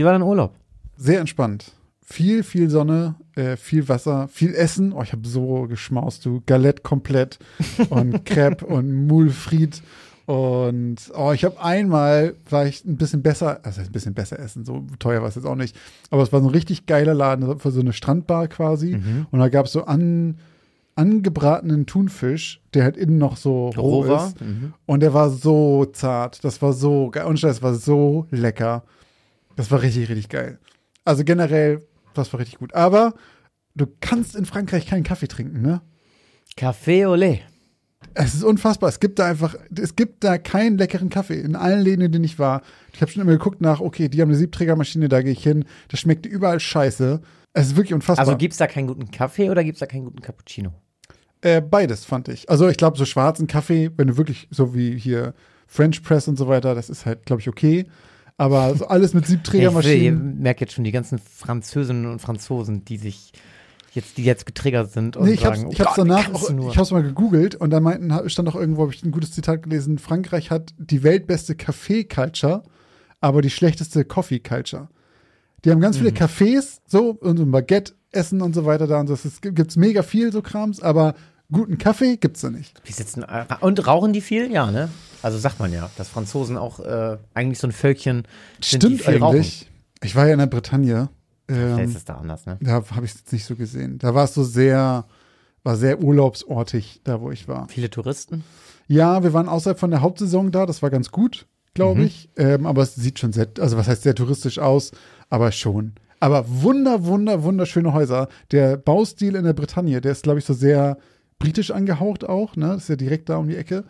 Wie war dein Urlaub? Sehr entspannt. Viel, viel Sonne, äh, viel Wasser, viel Essen. Oh, ich habe so geschmaust, du. Galette komplett und Crepe und Moulfried. Und oh, ich habe einmal, war ich ein bisschen besser, also ein bisschen besser essen, so teuer war es jetzt auch nicht. Aber es war so ein richtig geiler Laden, für so eine Strandbar quasi. Mhm. Und da gab es so an, angebratenen Thunfisch, der halt innen noch so roh, ist. Mhm. Und der war so zart. Das war so geil. Und das war so lecker. Das war richtig, richtig geil. Also generell, das war richtig gut. Aber du kannst in Frankreich keinen Kaffee trinken, ne? Café Olé. Es ist unfassbar. Es gibt da einfach, es gibt da keinen leckeren Kaffee. In allen Läden, in denen ich war. Ich habe schon immer geguckt nach, okay, die haben eine Siebträgermaschine, da gehe ich hin. Das schmeckt überall scheiße. Es ist wirklich unfassbar. Also gibt's da keinen guten Kaffee oder gibt's da keinen guten Cappuccino? Äh, beides fand ich. Also ich glaube, so schwarzen Kaffee, wenn du wirklich so wie hier French Press und so weiter, das ist halt, glaube ich, okay. Aber so alles mit Ich, Siebträgermaschinen. ich merke jetzt schon die ganzen Französinnen und Franzosen, die sich jetzt, die jetzt getriggert sind und Nee, ich hab's, sagen, ich hab's oh Gott, wie danach auch, ich hab's mal gegoogelt und da meinten, stand auch irgendwo, habe ich ein gutes Zitat gelesen, Frankreich hat die weltbeste Kaffee-Culture, aber die schlechteste Coffee-Culture. Die haben ganz Mhm. viele Cafés, so, und so ein Baguette essen und so weiter da und so. Es gibt- gibt's mega viel so Krams, aber guten Kaffee gibt's da nicht. Wie sitzen, und rauchen die viel? Ja, ne? Also sagt man ja, dass Franzosen auch äh, eigentlich so ein Völkchen sind, die Stimmt eigentlich. Ich war ja in der Bretagne. Rauchen. Vielleicht Ähm, ist es da anders, ne? da habe ich es jetzt nicht so gesehen. Da war es so sehr, war sehr urlaubsortig, da wo ich war. Viele Touristen. Ja, wir waren außerhalb von der Hauptsaison da, das war ganz gut, glaube ich. Ähm, aber es sieht schon sehr, also was heißt sehr touristisch aus, aber schon. Aber wunder, wunder, wunderschöne Häuser. Der Baustil in der Bretagne, der ist, glaube ich, so sehr britisch angehaucht auch, ne? Das ist ja direkt da um die Ecke.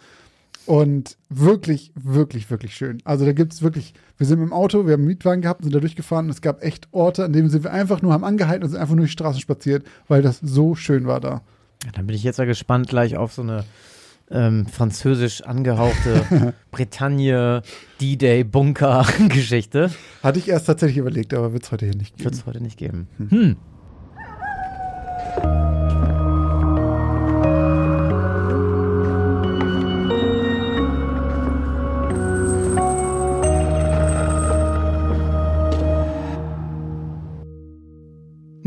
Und wirklich, wirklich, wirklich schön. Also da gibt es wirklich, wir sind im Auto, wir haben einen Mietwagen gehabt, sind da durchgefahren und es gab echt Orte, an denen sind wir einfach nur, haben angehalten und sind einfach nur die Straßen spaziert, weil das so schön war da. Ja, dann bin ich jetzt ja gespannt gleich auf so eine ähm, französisch angehauchte Bretagne D-Day Bunker Geschichte. Hatte ich erst tatsächlich überlegt, aber wird es heute hier nicht Wird geben. es heute nicht geben. Hm.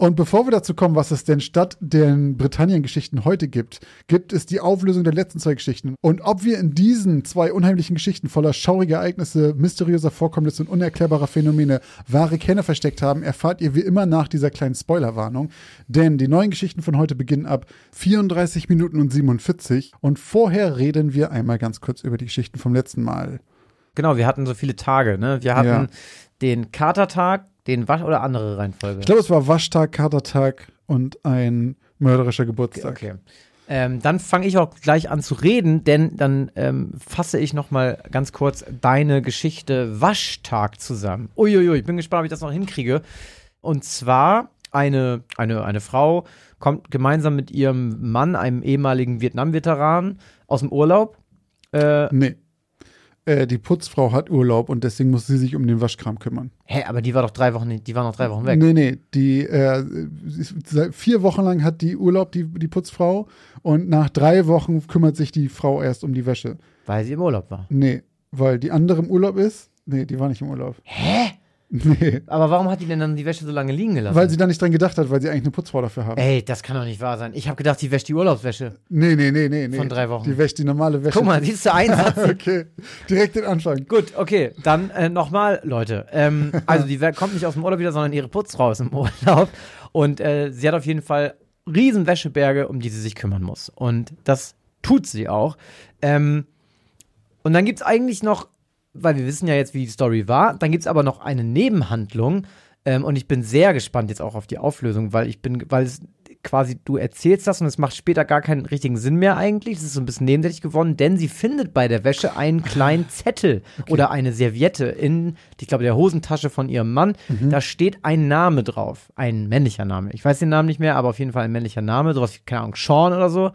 Und bevor wir dazu kommen, was es denn statt den Britannien-Geschichten heute gibt, gibt es die Auflösung der letzten zwei Geschichten. Und ob wir in diesen zwei unheimlichen Geschichten voller schauriger Ereignisse, mysteriöser Vorkommnisse und unerklärbarer Phänomene wahre Kerne versteckt haben, erfahrt ihr wie immer nach dieser kleinen Spoilerwarnung. Denn die neuen Geschichten von heute beginnen ab 34 Minuten und 47. Und vorher reden wir einmal ganz kurz über die Geschichten vom letzten Mal. Genau, wir hatten so viele Tage, ne? Wir hatten Ja. den Katertag, den Wasch oder andere Reihenfolge. Ich glaube, es war Waschtag, Katertag und ein mörderischer Geburtstag. Okay. Ähm, dann fange ich auch gleich an zu reden, denn dann ähm, fasse ich noch mal ganz kurz deine Geschichte Waschtag zusammen. Uiuiui, ich bin gespannt, ob ich das noch hinkriege. Und zwar eine, eine, eine Frau kommt gemeinsam mit ihrem Mann, einem ehemaligen Vietnam-Veteran, aus dem Urlaub. Äh, Nee. Äh, die Putzfrau hat Urlaub und deswegen muss sie sich um den Waschkram kümmern. hä, aber die war doch drei Wochen, die war noch drei Wochen weg. Nee, nee, die äh, seit vier Wochen lang hat die Urlaub, die, die Putzfrau, und nach drei Wochen kümmert sich die Frau erst um die Wäsche. Weil sie im Urlaub war. Nee, weil die andere im Urlaub ist. Nee, die war nicht im Urlaub. Hä? Nee, Aber warum hat die denn dann die Wäsche so lange liegen gelassen? weil sie da nicht dran gedacht hat, weil sie eigentlich eine Putzfrau dafür haben. Ey, das kann doch nicht wahr sein. Ich habe gedacht, die wäscht die Urlaubswäsche. Nee, nee, nee, nee, nee. Von drei Wochen. Die wäscht die normale Wäsche. Guck mal, siehst du, ein Satz. okay, direkt den Anfang. Gut, okay, dann äh, nochmal, Leute. Ähm, also die kommt nicht aus dem Urlaub wieder, sondern ihre Putzfrau ist im Urlaub. Und äh, sie hat auf jeden Fall riesen Wäscheberge, um die sie sich kümmern muss. Und das tut sie auch. Ähm, und dann gibt es eigentlich noch, weil wir wissen ja jetzt, wie die Story war, dann gibt es aber noch eine Nebenhandlung. Ähm, und ich bin sehr gespannt jetzt auch auf die Auflösung, weil ich bin, weil es quasi, du erzählst das und es macht später gar keinen richtigen Sinn mehr eigentlich. Es ist so ein bisschen nebensächlich geworden, denn sie findet bei der Wäsche einen kleinen Zettel okay. oder eine Serviette in, ich glaube, der Hosentasche von ihrem Mann. Mhm. Da steht ein Name drauf, ein männlicher Name. Ich weiß den Namen nicht mehr, aber auf jeden Fall ein männlicher Name, sowas wie, keine Ahnung, Sean oder so.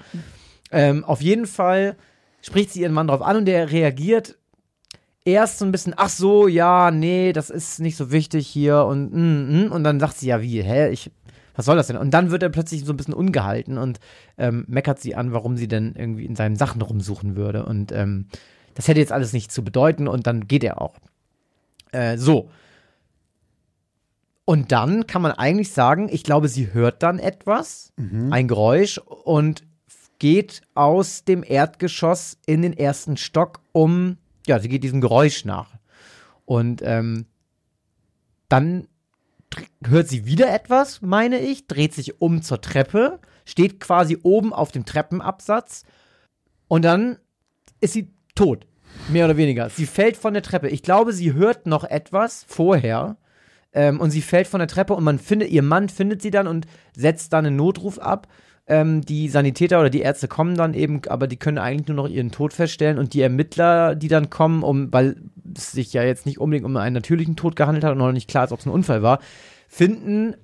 Ähm, auf jeden Fall spricht sie ihren Mann drauf an und der reagiert erst so ein bisschen, ach so, ja, nee, das ist nicht so wichtig hier und mm, mm, und dann sagt sie ja wie, hä, ich was soll das denn? Und dann wird er plötzlich so ein bisschen ungehalten und ähm, meckert sie an, warum sie denn irgendwie in seinen Sachen rumsuchen würde. Und ähm, das hätte jetzt alles nicht zu bedeuten und dann geht er auch. Äh, so. Und dann kann man eigentlich sagen, ich glaube, sie hört dann etwas, mhm. ein Geräusch und geht aus dem Erdgeschoss in den ersten Stock, um, ja, sie geht diesem Geräusch nach. Und ähm, dann hört sie wieder etwas, meine ich, dreht sich um zur Treppe, steht quasi oben auf dem Treppenabsatz und dann ist sie tot. Mehr oder weniger. Sie fällt von der Treppe. Ich glaube, sie hört noch etwas vorher. Ähm, und sie fällt von der Treppe und man findet, ihr Mann findet sie dann und setzt dann einen Notruf ab. Ähm, die Sanitäter oder die Ärzte kommen dann eben, aber die können eigentlich nur noch ihren Tod feststellen und die Ermittler, die dann kommen, um, weil es sich ja jetzt nicht unbedingt um einen natürlichen Tod gehandelt hat und noch nicht klar ist, ob es ein Unfall war, finden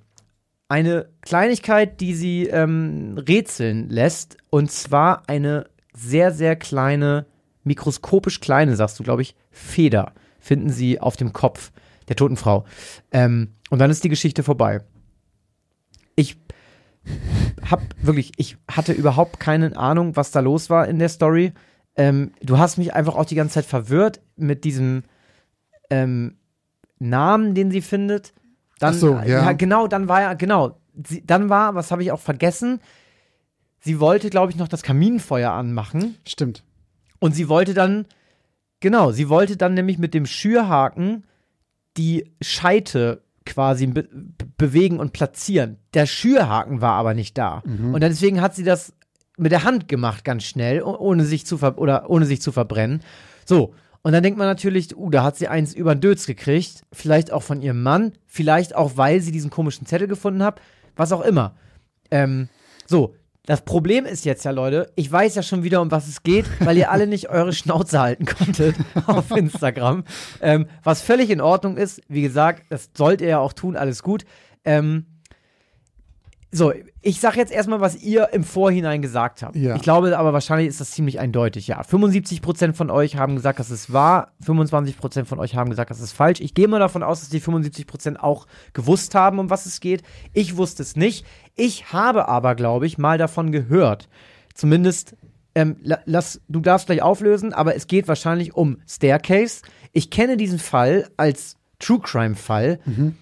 eine Kleinigkeit, die sie ähm, rätseln lässt. Und zwar eine sehr, sehr kleine, mikroskopisch kleine, sagst du, glaube ich, Feder finden sie auf dem Kopf der toten Frau. Ähm, und dann ist die Geschichte vorbei. Ich hab wirklich, ich hatte überhaupt keine Ahnung, was da los war in der Story. Ähm, du hast mich einfach auch die ganze Zeit verwirrt mit diesem ähm, Namen, den sie findet. Dann, Ach so, ja. ja. Genau, dann war ja, genau. Sie, dann war, was habe ich auch vergessen? Sie wollte, glaube ich, noch das Kaminfeuer anmachen. Stimmt. Und sie wollte dann, genau, sie wollte dann nämlich mit dem Schürhaken die Scheite quasi be bewegen und platzieren. Der Schürhaken war aber nicht da. Mhm. Und deswegen hat sie das mit der Hand gemacht, ganz schnell, ohne sich zu, oder ohne sich zu verbrennen. So, und dann denkt man natürlich, uh, da hat sie eins über den Dötz gekriegt. Vielleicht auch von ihrem Mann. Vielleicht auch, weil sie diesen komischen Zettel gefunden hat. Was auch immer. Ähm, so, das Problem ist jetzt ja, Leute, ich weiß ja schon wieder, um was es geht, weil ihr alle nicht eure Schnauze halten konntet auf Instagram. Ähm, was völlig in Ordnung ist. Wie gesagt, das sollt ihr ja auch tun, alles gut. Ähm, so, ich sag jetzt erstmal, was ihr im Vorhinein gesagt habt. Ja. Ich glaube aber wahrscheinlich ist das ziemlich eindeutig, ja. 75% von euch haben gesagt, dass es wahr, 25% von euch haben gesagt, dass es falsch. Ich gehe mal davon aus, dass die 75% auch gewusst haben, um was es geht. Ich wusste es nicht. Ich habe aber, glaube ich, mal davon gehört. Zumindest, ähm, lass, du darfst gleich auflösen, aber es geht wahrscheinlich um Staircase. Ich kenne diesen Fall als True Crime Fall. Mhm.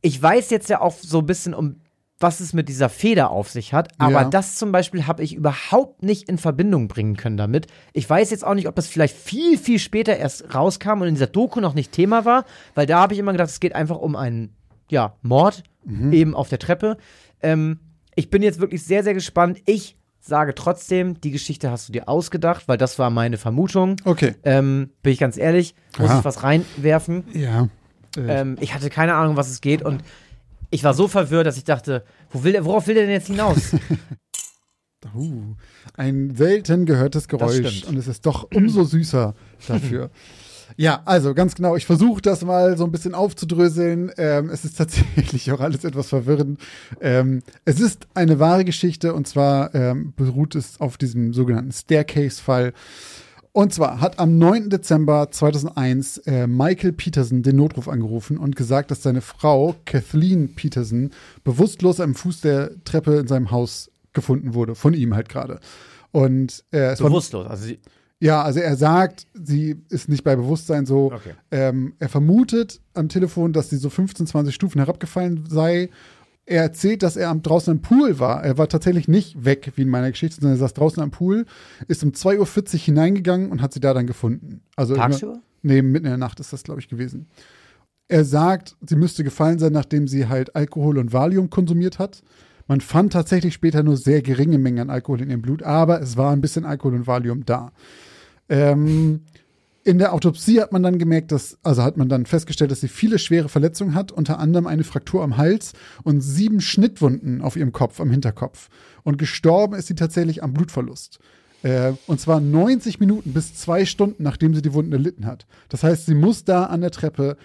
Ich weiß jetzt ja auch so ein bisschen um was es mit dieser Feder auf sich hat. Aber ja. das zum Beispiel habe ich überhaupt nicht in Verbindung bringen können damit. Ich weiß jetzt auch nicht, ob das vielleicht viel, viel später erst rauskam und in dieser Doku noch nicht Thema war, weil da habe ich immer gedacht, es geht einfach um einen ja, Mord, mhm. eben auf der Treppe. Ähm, ich bin jetzt wirklich sehr, sehr gespannt. Ich sage trotzdem, die Geschichte hast du dir ausgedacht, weil das war meine Vermutung. Okay. Ähm, bin ich ganz ehrlich, muss Aha. ich was reinwerfen. Ja. Ähm, ich hatte keine Ahnung, was es geht und ich war so verwirrt, dass ich dachte, wo will der, worauf will der denn jetzt hinaus? uh, ein selten gehörtes Geräusch und es ist doch umso süßer dafür. Ja, also ganz genau. Ich versuche das mal so ein bisschen aufzudröseln. Ähm, es ist tatsächlich auch alles etwas verwirrend. Ähm, es ist eine wahre Geschichte und zwar ähm, beruht es auf diesem sogenannten Staircase-Fall. Und zwar hat am 9. Dezember 2001 äh, Michael Peterson den Notruf angerufen und gesagt, dass seine Frau Kathleen Peterson bewusstlos am Fuß der Treppe in seinem Haus gefunden wurde, von ihm halt gerade. Und äh, bewusstlos, also sie ja, also er sagt, sie ist nicht bei Bewusstsein so. Okay. Ähm, er vermutet am Telefon, dass sie so 15, 20 Stufen herabgefallen sei er erzählt, dass er draußen am Pool war. Er war tatsächlich nicht weg, wie in meiner Geschichte, sondern er saß draußen am Pool, ist um 2.40 Uhr hineingegangen und hat sie da dann gefunden. Also Tagsüber? Nee, mitten in der Nacht ist das, glaube ich, gewesen. Er sagt, sie müsste gefallen sein, nachdem sie halt Alkohol und Valium konsumiert hat. Man fand tatsächlich später nur sehr geringe Mengen an Alkohol in ihrem Blut, aber es war ein bisschen Alkohol und Valium da. Ähm, in der Autopsie hat man dann gemerkt, dass, also hat man dann festgestellt, dass sie viele schwere Verletzungen hat, unter anderem eine Fraktur am Hals und sieben Schnittwunden auf ihrem Kopf, am Hinterkopf. Und gestorben ist sie tatsächlich am Blutverlust. Äh, und zwar 90 Minuten bis zwei Stunden, nachdem sie die Wunden erlitten hat. Das heißt, sie muss da an der Treppe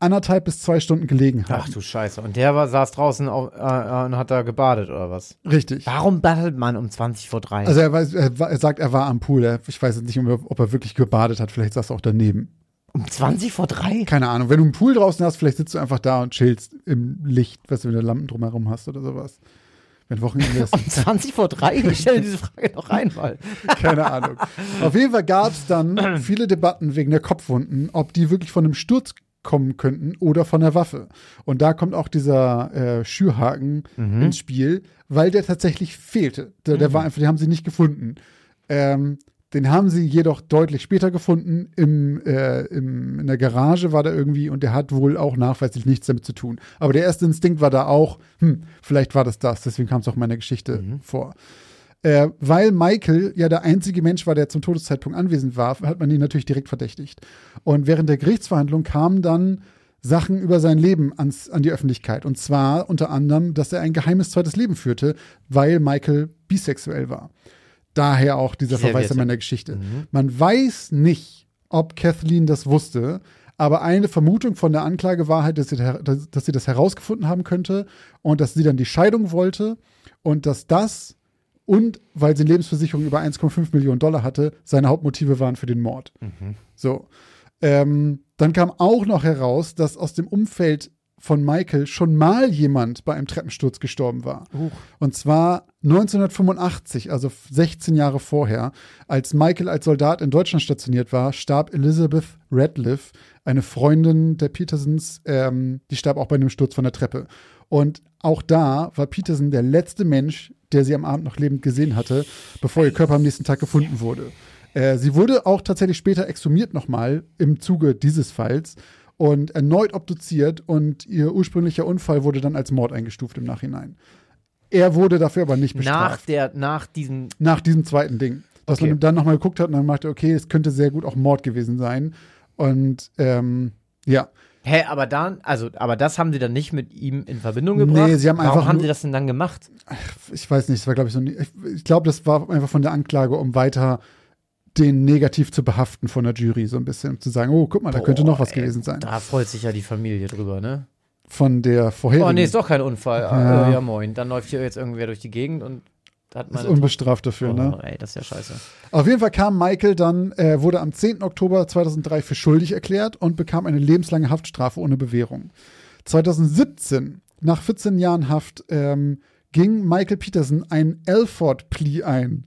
anderthalb bis zwei Stunden gelegen haben. Ach du Scheiße. Und der war, saß draußen auf, äh, und hat da gebadet oder was? Richtig. Warum badet man um 20 vor 3? Also er, weiß, er, er sagt, er war am Pool. Er, ich weiß jetzt nicht, ob er wirklich gebadet hat. Vielleicht saß er auch daneben. um 20 vor 3? Keine Ahnung. Wenn du einen Pool draußen hast, vielleicht sitzt du einfach da und chillst im Licht, weißt du, wenn du Lampen drumherum hast oder sowas. Wenn Wochenende ist. Um 20 vor 3? Ich stelle diese Frage noch rein, weil. Keine Ahnung. Auf jeden Fall gab es dann viele Debatten wegen der Kopfwunden, ob die wirklich von einem Sturz kommen könnten oder von der Waffe. Und da kommt auch dieser äh, Schürhaken Mhm. ins Spiel, weil der tatsächlich fehlte. Der, der war einfach, die haben sie nicht gefunden. Ähm, den haben sie jedoch deutlich später gefunden. Im, äh, im, in der Garage war der irgendwie und der hat wohl auch nachweislich nichts damit zu tun. Aber der erste Instinkt war da auch, hm, vielleicht war das das. Deswegen kam es auch in meiner Geschichte vor. Äh, weil Michael ja der einzige Mensch war, der zum Todeszeitpunkt anwesend war, hat man ihn natürlich direkt verdächtigt. Und während der Gerichtsverhandlung kamen dann Sachen über sein Leben ans, an die Öffentlichkeit. Und zwar unter anderem, dass er ein geheimes zweites Leben führte, weil Michael bisexuell war. Daher auch dieser Sehr Verweis in witzig. meiner Geschichte. Man weiß nicht, ob Kathleen das wusste, aber eine Vermutung von der Anklage war halt, dass sie, dass sie das herausgefunden haben könnte und dass sie dann die Scheidung wollte und dass das und weil sie eine Lebensversicherung über 1,5 Millionen Dollar hatte, seine Hauptmotive waren für den Mord. So. Ähm, dann kam auch noch heraus, dass aus dem Umfeld von Michael schon mal jemand bei einem Treppensturz gestorben war. Und zwar 1985, also 16 Jahre vorher, als Michael als Soldat in Deutschland stationiert war, starb Elizabeth Radcliffe, eine Freundin der Petersons, ähm, die starb auch bei einem Sturz von der Treppe. Und auch da war Peterson der letzte Mensch, der sie am Abend noch lebend gesehen hatte, bevor ihr Körper am nächsten Tag gefunden wurde. Äh, sie wurde auch tatsächlich später exhumiert nochmal im Zuge dieses Falls und erneut obduziert und ihr ursprünglicher Unfall wurde dann als Mord eingestuft im Nachhinein. Er wurde dafür aber nicht Nach bestraft. der, nach diesem. Nach, diesem zweiten Ding. Dass Okay. man dann nochmal geguckt hat und dann machte, okay, es könnte sehr gut auch Mord gewesen sein. Und ähm, ja, Hä, aber dann, also, aber das haben sie dann nicht mit ihm in Verbindung gebracht? Nee, sie haben Warum einfach haben nur- sie das denn dann gemacht? ich weiß nicht, es war, glaube ich, so. ein- Ich, ich glaube, das war einfach von der Anklage, um weiter den negativ zu behaften von der Jury, so ein bisschen, um zu sagen, oh, guck mal, da könnte noch was ey, gewesen sein. Da freut sich ja die Familie drüber, ne? Von der vorherigen. Oh, nee, ist doch kein Unfall. Ja. Ja, ja moin. Dann läuft hier jetzt irgendwer durch die Gegend und ist unbestraft dafür, oh, ne? ey, das ist ja scheiße. Auf jeden Fall kam Michael dann, äh, wurde am 10. Oktober 2003 für schuldig erklärt und bekam eine lebenslange Haftstrafe ohne Bewährung. 2017, nach 14 Jahren Haft, ähm, ging Michael Peterson ein Elford-Plea ein.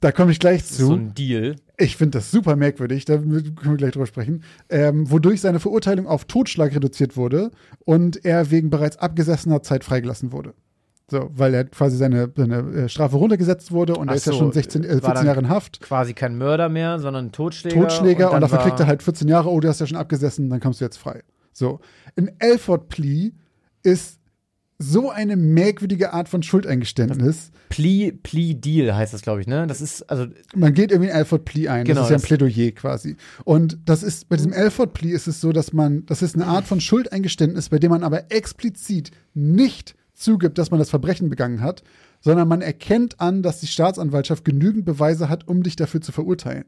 Da komme ich gleich zu. so ein Deal. Ich finde das super merkwürdig, da können wir gleich drüber sprechen, ähm, wodurch seine Verurteilung auf Totschlag reduziert wurde und er wegen bereits abgesessener Zeit freigelassen wurde. So, weil er quasi seine, seine äh, Strafe runtergesetzt wurde und Ach er ist ja so, schon 16, äh, war 14 dann Jahre in Haft. Quasi kein Mörder mehr, sondern ein Totschläger. Totschläger und, dann dafür kriegt er halt 14 Jahre, oh, du hast ja schon abgesessen, dann kommst du jetzt frei. So. Ein Elford-Plea ist so eine merkwürdige Art von Schuldeingeständnis. Plea, Plea Deal heißt das, glaube ich, ne? Das ist, also, Man geht irgendwie ein Alford-Plea ein. Genau, das ist ja ein Plädoyer quasi. Und das ist, bei diesem Alford-Plea ist es so, dass man, das ist eine Art von Schuldeingeständnis, bei dem man aber explizit nicht zugibt, dass man das Verbrechen begangen hat, sondern man erkennt an, dass die Staatsanwaltschaft genügend Beweise hat, um dich dafür zu verurteilen.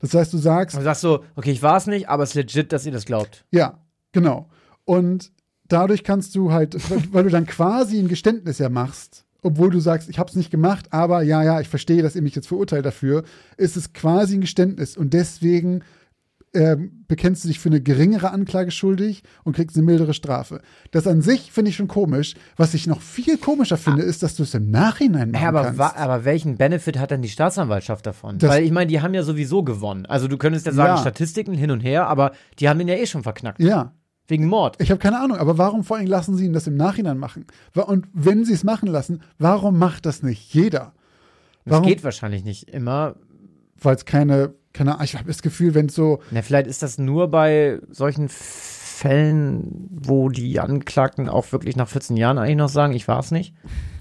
Das heißt, du sagst, du sagst so, okay, ich war es nicht, aber es ist legit, dass ihr das glaubt. ja, genau. Und dadurch kannst du halt, weil, weil du dann quasi ein Geständnis ja machst, obwohl du sagst, ich habe es nicht gemacht, aber ja, ja, ich verstehe, dass ihr mich jetzt verurteilt dafür, ist es quasi ein Geständnis und deswegen ähm, bekennst du dich für eine geringere Anklage schuldig und kriegst eine mildere Strafe. Das an sich finde ich schon komisch. Was ich noch viel komischer finde, ist, dass du es im Nachhinein machen Ja, aber, kannst. aber welchen Benefit hat denn die Staatsanwaltschaft davon? Das- Weil ich meine, die haben ja sowieso gewonnen. Also du könntest ja sagen, Ja. Statistiken hin und her, aber die haben den ja eh schon verknackt. ja, Wegen Mord. Ich habe keine Ahnung, aber warum vor allem lassen sie ihn das im Nachhinein machen? Und wenn sie es machen lassen, warum macht das nicht jeder? Das Warum? geht wahrscheinlich nicht immer. Weil es keine, keine Ahnung, ich habe das Gefühl, wenn es so, Na, vielleicht ist das nur bei solchen Fällen, wo die Angeklagten auch wirklich nach 14 Jahren eigentlich noch sagen, ich war es nicht?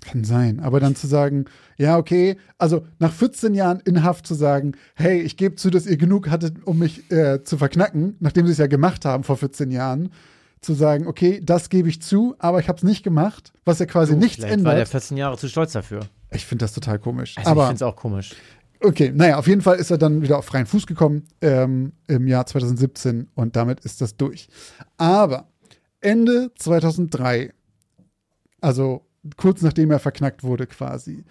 Kann sein. Aber dann zu sagen, ja, okay, also nach 14 Jahren in Haft zu sagen, hey, ich gebe zu, dass ihr genug hattet, um mich äh, zu verknacken, nachdem sie es ja gemacht haben vor 14 Jahren, zu sagen, okay, das gebe ich zu, aber ich habe es nicht gemacht, was ja quasi nichts Vielleicht ändert. war der 14 Jahre zu stolz dafür. ich finde das total komisch. Also aber ich finde es auch komisch. Okay, naja, auf jeden Fall ist er dann wieder auf freien Fuß gekommen ähm, im Jahr 2017 und damit ist das durch. Aber Ende 2003, also kurz nachdem er verknackt wurde quasi,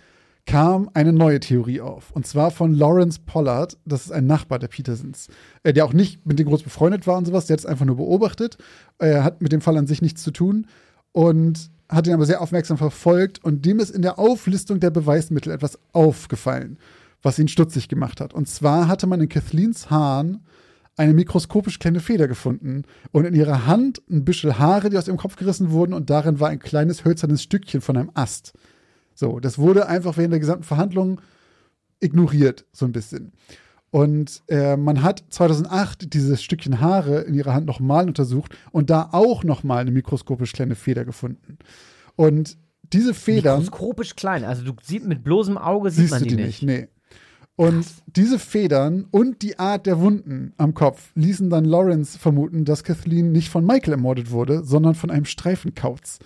kam eine neue Theorie auf. Und zwar von Lawrence Pollard, das ist ein Nachbar der Petersons, äh, der auch nicht mit dem groß befreundet war und sowas, der hat es einfach nur beobachtet. Er hat mit dem Fall an sich nichts zu tun und hat ihn aber sehr aufmerksam verfolgt und dem ist in der Auflistung der Beweismittel etwas aufgefallen, was ihn stutzig gemacht hat. Und zwar hatte man in Kathleens Haaren eine mikroskopisch kleine Feder gefunden und in ihrer Hand ein Büschel Haare, die aus ihrem Kopf gerissen wurden und darin war ein kleines hölzernes Stückchen von einem Ast. So, das wurde einfach während der gesamten Verhandlung ignoriert, so ein bisschen. Und äh, man hat 2008 dieses Stückchen Haare in ihrer Hand nochmal untersucht und da auch nochmal eine mikroskopisch kleine Feder gefunden. Und diese Federn. Mikroskopisch klein, also du siehst mit bloßem Auge sieht Siehst man du die, die nicht. nicht? Nee. Und diese Federn und die Art der Wunden am Kopf ließen dann Lawrence vermuten, dass Kathleen nicht von Michael ermordet wurde, sondern von einem Streifenkauz.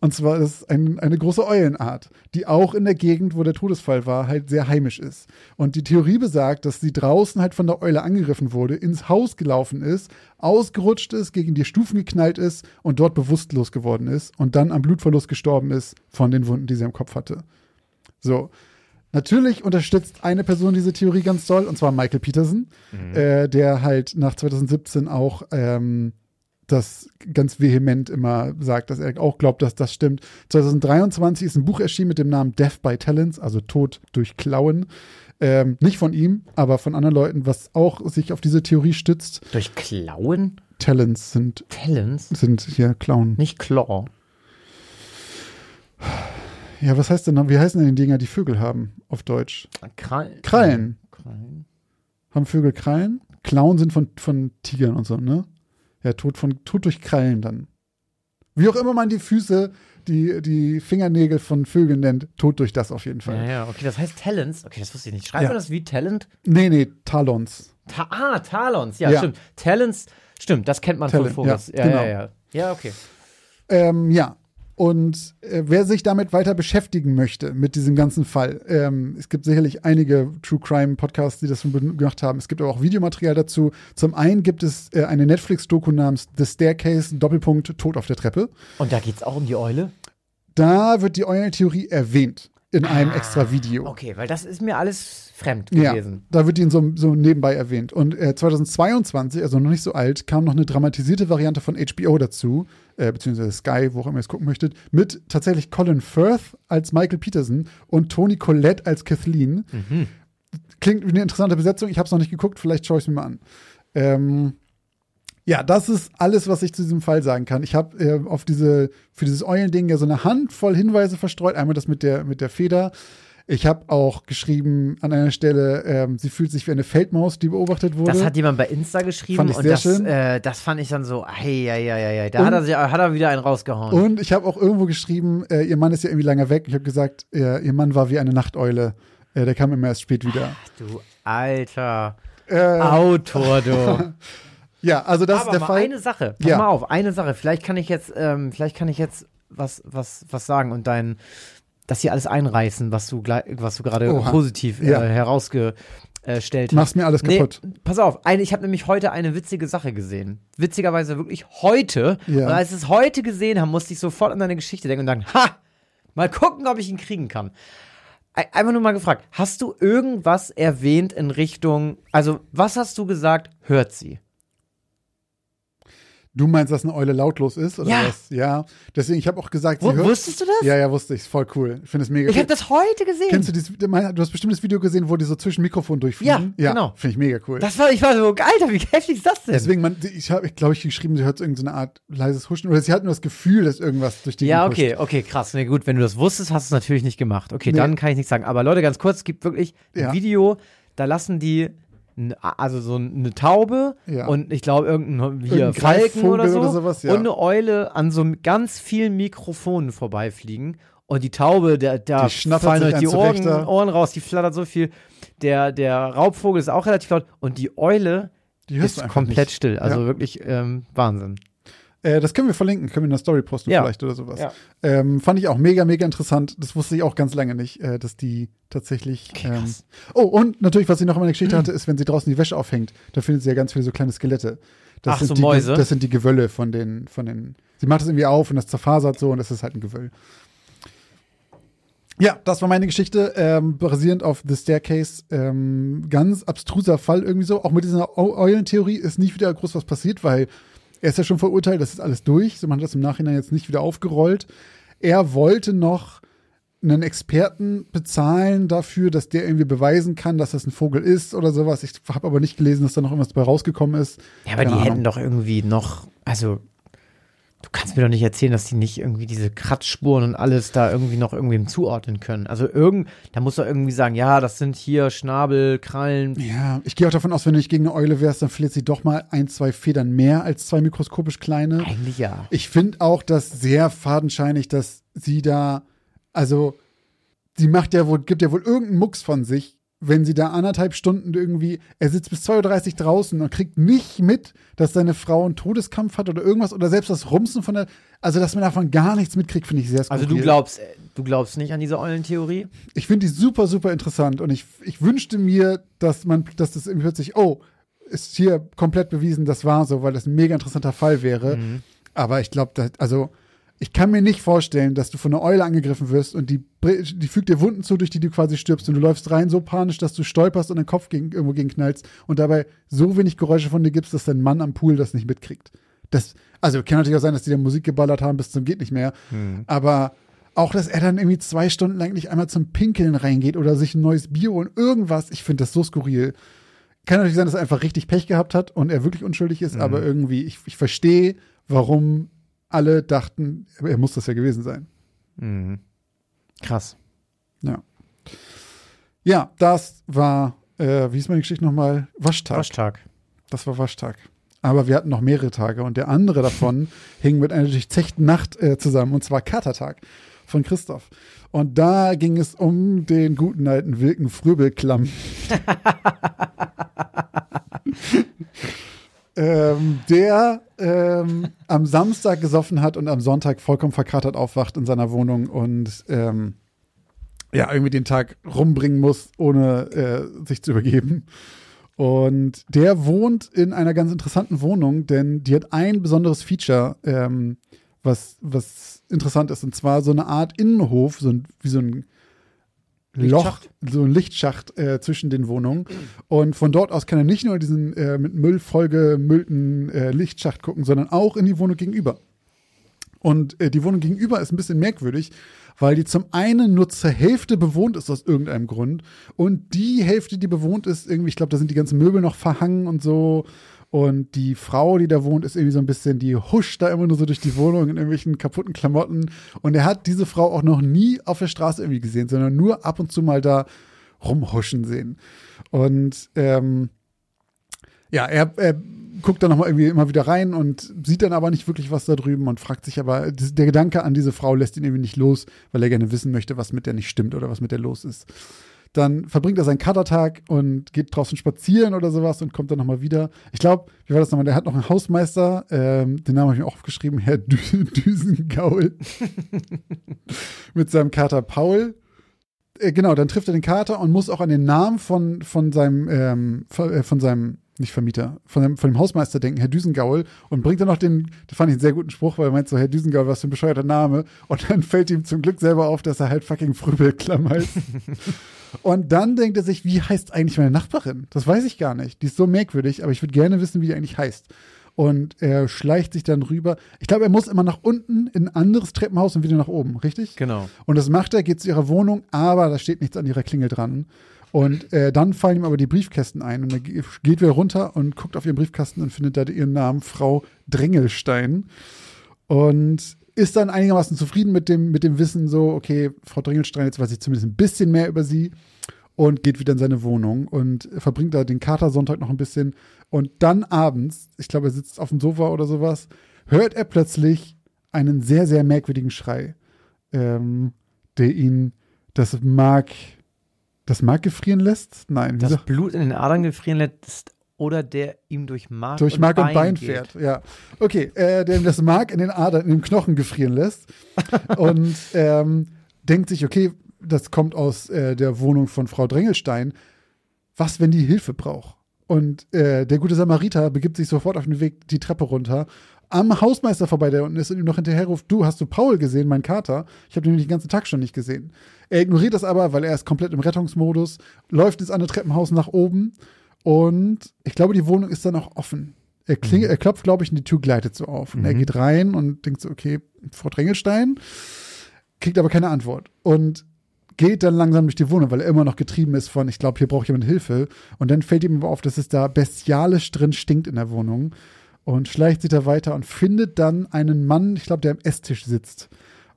Und zwar ist es ein, eine große Eulenart, die auch in der Gegend, wo der Todesfall war, halt sehr heimisch ist. Und die Theorie besagt, dass sie draußen halt von der Eule angegriffen wurde, ins Haus gelaufen ist, ausgerutscht ist, gegen die Stufen geknallt ist und dort bewusstlos geworden ist und dann am Blutverlust gestorben ist von den Wunden, die sie am Kopf hatte. So. Natürlich unterstützt eine Person diese Theorie ganz doll, und zwar Michael Peterson, äh, der halt nach 2017 auch ähm, das ganz vehement immer sagt, dass er auch glaubt, dass das stimmt. 2023 ist ein Buch erschienen mit dem Namen Death by Talents, also Tod durch Klauen. Ähm, nicht von ihm, aber von anderen Leuten, was auch sich auf diese Theorie stützt. Durch Klauen? Talents sind, Talons? sind hier Klauen. Nicht Claw. Ja, was heißt denn, wie heißen denn die Dinger, die Vögel haben auf Deutsch? Krallen. Krallen. Krallen. Haben Vögel Krallen? Klauen sind von, von Tigern und so, ne? Ja, Tod, von, Tod durch Krallen dann. Wie auch immer man die Füße, die, die Fingernägel von Vögeln nennt, Tod durch das auf jeden Fall. Ja, ja, okay, das heißt Talents. Okay, das wusste ich nicht. Schreibt Ja. man das wie Talent? Nee, nee, Talons. Ta ah, Talons. Ja, Ja. stimmt. Talents, stimmt, das kennt man Talent, von Vogels. ja, Ja, genau. ja, ja. Ja, okay. Ähm, ja. Und äh, wer sich damit weiter beschäftigen möchte, mit diesem ganzen Fall, ähm, es gibt sicherlich einige True Crime Podcasts, die das schon gemacht haben. Es gibt aber auch Videomaterial dazu. Zum einen gibt es äh, eine Netflix-Doku namens The Staircase, Doppelpunkt, Tod auf der Treppe. Und da geht's auch um die Eule? Da wird die Eulentheorie erwähnt in einem extra Video. Okay, weil das ist mir alles fremd Ja, gewesen. da wird die in so, so nebenbei erwähnt. Und äh, 2022, also noch nicht so alt, kam noch eine dramatisierte Variante von HBO dazu, äh, beziehungsweise Sky, wo auch immer ihr es gucken möchtet, mit tatsächlich Colin Firth als Michael Peterson und Toni Collette als Kathleen. Klingt wie eine interessante Besetzung. Ich habe es noch nicht geguckt, vielleicht schaue ich es mir mal an. Ähm, ja, das ist alles, was ich zu diesem Fall sagen kann. Ich habe äh, auf diese, für dieses Eulending ja so eine Handvoll Hinweise verstreut. Einmal das mit der, mit der Feder. Ich habe auch geschrieben an einer Stelle, ähm, sie fühlt sich wie eine Feldmaus, die beobachtet wurde. Das hat jemand bei Insta geschrieben Fand ich und sehr das, schön. Äh, das fand ich dann so, ei, ei, ei, ei, da Und- hat er, sich, hat er wieder einen rausgehauen. Und ich habe auch irgendwo geschrieben, äh, ihr Mann ist ja irgendwie lange weg. Ich habe gesagt, äh, ihr Mann war wie eine Nachteule. Äh, der kam immer erst spät wieder. du alter Äh, Autor, du. ja, also das Aber ist der Fall. eine Sache, pass Ja. mal auf, eine Sache. Vielleicht kann ich jetzt, ähm, vielleicht kann ich jetzt was, was, was sagen und dein, das hier alles einreißen, was du, was du gerade positiv Ja. äh, herausgestellt hast. Machst mir alles kaputt. Nee, pass auf, eine, ich habe nämlich heute eine witzige Sache gesehen. Witzigerweise wirklich heute. Ja. Und als ich es heute gesehen habe, musste ich sofort an deine Geschichte denken und sagen, ha, mal gucken, ob ich ihn kriegen kann. Ei- Einfach nur mal gefragt, hast du irgendwas erwähnt in Richtung, also was hast du gesagt, hört sie? Du meinst, dass eine Eule lautlos ist oder Ja. was? Ja. Deswegen, ich habe auch gesagt, sie Wo, hört. wusstest du das? Ja, ja, wusste ich. Voll cool. Ich finde es mega Ich habe das heute gesehen. Kennst du dieses, du hast bestimmt das Video gesehen, wo die so zwischen Mikrofon durchfliegen? Ja, genau. Finde ich mega cool. das war, ich war so, Alter, wie heftig ist das denn? Deswegen, man, ich habe, glaube ich, geschrieben, sie hört so irgendeine Art leises Huschen oder sie hat nur das Gefühl, dass irgendwas durch die Ja, okay, okay, krass. Nee, gut, wenn du das wusstest, hast du es natürlich nicht gemacht. Okay, Nee. dann kann ich nichts sagen. Aber Leute, ganz kurz, es gibt wirklich ein Ja. Video, da lassen die also so eine Taube Ja. und ich glaube irgendein hier Falken oder so oder sowas, ja. und eine Eule an so ganz vielen Mikrofonen vorbeifliegen und die Taube, der, da Die schnattert fallen euch die Ohren. Ohren raus, die flattert so viel. Der, der Raubvogel ist auch relativ laut und die Eule Die ist komplett nicht. still. Also Ja. wirklich ähm, Wahnsinn. Äh, das können wir verlinken, können wir in der Story posten Ja. vielleicht oder sowas. Ja. Ähm, fand ich auch mega, mega interessant. Das wusste ich auch ganz lange nicht, äh, dass die tatsächlich. Okay, ähm, oh, und natürlich, was ich noch in meiner Geschichte hatte, ist, wenn sie draußen die Wäsche aufhängt, da findet sie ja ganz viele so kleine Skelette. Das Ach, sind so die, Mäuse? Das sind die Gewölle von den, von den. Sie macht es irgendwie auf und das zerfasert so und das ist halt ein Gewöll. Ja, das war meine Geschichte, ähm, basierend auf The Staircase. Ähm, ganz abstruser Fall irgendwie so. Auch mit dieser Eu- Eulentheorie ist nicht wieder groß was passiert, weil er ist ja schon verurteilt, das ist alles durch. So, man hat das im Nachhinein jetzt nicht wieder aufgerollt. Er wollte noch einen Experten bezahlen dafür, dass der irgendwie beweisen kann, dass das ein Vogel ist oder sowas. Ich habe aber nicht gelesen, dass da noch irgendwas bei rausgekommen ist. Ja, aber Keine die Ahnung. hätten doch irgendwie noch, also du kannst mir doch nicht erzählen, dass die nicht irgendwie diese Kratzspuren und alles da irgendwie noch irgendwem zuordnen können. Also irgend, da muss doch irgendwie sagen, ja, das sind hier Schnabel, Krallen. Ja, ich gehe auch davon aus, wenn du nicht gegen eine Eule wärst, dann verliert sie doch mal ein, zwei Federn mehr als zwei mikroskopisch kleine. Eigentlich ja. Ich finde auch das sehr fadenscheinig, dass sie da, also sie macht ja wohl, gibt ja wohl irgendeinen Mucks von sich, wenn sie da anderthalb Stunden irgendwie, er sitzt bis 2.30 Uhr draußen und kriegt nicht mit, dass seine Frau einen Todeskampf hat oder irgendwas oder selbst das Rumsen von der, also dass man davon gar nichts mitkriegt, finde ich sehr skurril. Also du glaubst, äh, du glaubst nicht an diese Eulentheorie? Ich finde die super, super interessant und ich, ich wünschte mir, dass man, dass das irgendwie plötzlich, oh, ist hier komplett bewiesen, das war so, weil das ein mega interessanter Fall wäre. Aber ich glaube, also ich kann mir nicht vorstellen, dass du von einer Eule angegriffen wirst und die, die fügt dir Wunden zu, durch die du quasi stirbst und du läufst rein so panisch, dass du stolperst und den Kopf gegen, irgendwo gegen knallst und dabei so wenig Geräusche von dir gibst, dass dein Mann am Pool das nicht mitkriegt. Das, also kann natürlich auch sein, dass die da Musik geballert haben bis zum geht nicht mehr. Aber auch, dass er dann irgendwie zwei Stunden lang nicht einmal zum Pinkeln reingeht oder sich ein neues Bier und irgendwas, ich finde das so skurril. Kann natürlich sein, dass er einfach richtig Pech gehabt hat und er wirklich unschuldig ist, aber irgendwie, ich, ich verstehe, warum alle dachten, er muss das ja gewesen sein. Mhm. Krass. Ja. Ja, das war, äh, wie ist meine Geschichte nochmal? Waschtag. Waschtag. Das war Waschtag. Aber wir hatten noch mehrere Tage und der andere davon hing mit einer durchzechten Nacht äh, zusammen und zwar Katertag von Christoph. Und da ging es um den guten alten Wilken Fröbelklamm. ähm, der ähm, am Samstag gesoffen hat und am Sonntag vollkommen verkatert aufwacht in seiner Wohnung und ähm, ja, irgendwie den Tag rumbringen muss, ohne äh, sich zu übergeben. Und der wohnt in einer ganz interessanten Wohnung, denn die hat ein besonderes Feature, ähm, was, was interessant ist, und zwar so eine Art Innenhof, so ein, wie so ein Loch, so ein Lichtschacht äh, zwischen den Wohnungen. Und von dort aus kann er nicht nur diesen äh, mit Müll vollgemüllten äh, Lichtschacht gucken, sondern auch in die Wohnung gegenüber. Und äh, die Wohnung gegenüber ist ein bisschen merkwürdig, weil die zum einen nur zur Hälfte bewohnt ist aus irgendeinem Grund und die Hälfte, die bewohnt ist, irgendwie, ich glaube, da sind die ganzen Möbel noch verhangen und so. Und die Frau, die da wohnt, ist irgendwie so ein bisschen, die huscht da immer nur so durch die Wohnung in irgendwelchen kaputten Klamotten. Und er hat diese Frau auch noch nie auf der Straße irgendwie gesehen, sondern nur ab und zu mal da rumhuschen sehen. Und ähm, ja, er, er guckt dann nochmal irgendwie immer wieder rein und sieht dann aber nicht wirklich was da drüben und fragt sich aber, der Gedanke an diese Frau lässt ihn irgendwie nicht los, weil er gerne wissen möchte, was mit der nicht stimmt oder was mit der los ist. Dann verbringt er seinen Katertag und geht draußen spazieren oder sowas und kommt dann nochmal wieder. Ich glaube, wie war das nochmal? Der hat noch einen Hausmeister, ähm, den Namen habe ich mir auch aufgeschrieben, Herr Dü Düsengaul. Mit seinem Kater Paul. Äh, genau, dann trifft er den Kater und muss auch an den Namen von, von seinem, ähm, von, äh, von seinem, nicht Vermieter, von dem, von dem Hausmeister denken, Herr Düsengaul, und bringt dann noch den, das fand ich einen sehr guten Spruch, weil er meint so, Herr Düsengaul, was für ein bescheuerter Name. Und dann fällt ihm zum Glück selber auf, dass er halt fucking Frübelklamm heißt. und dann denkt er sich, wie heißt eigentlich meine Nachbarin? Das weiß ich gar nicht. Die ist so merkwürdig, aber ich würde gerne wissen, wie die eigentlich heißt. Und er schleicht sich dann rüber. Ich glaube, er muss immer nach unten in ein anderes Treppenhaus und wieder nach oben, richtig? Genau. Und das macht er, geht zu ihrer Wohnung, aber da steht nichts an ihrer Klingel dran. Und äh, dann fallen ihm aber die Briefkästen ein und er ge- geht wieder runter und guckt auf ihren Briefkasten und findet da ihren Namen Frau Dringelstein und ist dann einigermaßen zufrieden mit dem, mit dem Wissen so, okay, Frau Dringelstein, jetzt weiß ich zumindest ein bisschen mehr über sie und geht wieder in seine Wohnung und verbringt da den Katersonntag noch ein bisschen. Und dann abends, ich glaube, er sitzt auf dem Sofa oder sowas, hört er plötzlich einen sehr, sehr merkwürdigen Schrei, ähm, der ihn das Mark, das Mark gefrieren lässt? Nein, Das Blut in den Adern gefrieren lässt oder der ihm durch Mark, durch und, Mark Bein und Bein geht. fährt. Ja, okay, äh, der ihm das Mark in den Adern, in den Knochen gefrieren lässt und ähm, denkt sich, okay, das kommt aus äh, der Wohnung von Frau Drängelstein. Was, wenn die Hilfe braucht? Und äh, der gute Samariter begibt sich sofort auf den Weg die Treppe runter, am Hausmeister vorbei, der unten ist und ihm noch hinterher ruft, du, hast du Paul gesehen, mein Kater? Ich habe den nämlich den ganzen Tag schon nicht gesehen. Er ignoriert das aber, weil er ist komplett im Rettungsmodus, läuft ins andere Treppenhaus nach oben und ich glaube, die Wohnung ist dann auch offen. Er, kling, er klopft, glaube ich, und die Tür gleitet so auf. Und er geht rein und denkt so, okay, Frau Drängelstein, kriegt aber keine Antwort. Und geht dann langsam durch die Wohnung, weil er immer noch getrieben ist von, ich glaube, hier braucht jemand Hilfe. Und dann fällt ihm aber auf, dass es da bestialisch drin stinkt in der Wohnung. Und schleicht sich da weiter und findet dann einen Mann, ich glaube, der am Esstisch sitzt.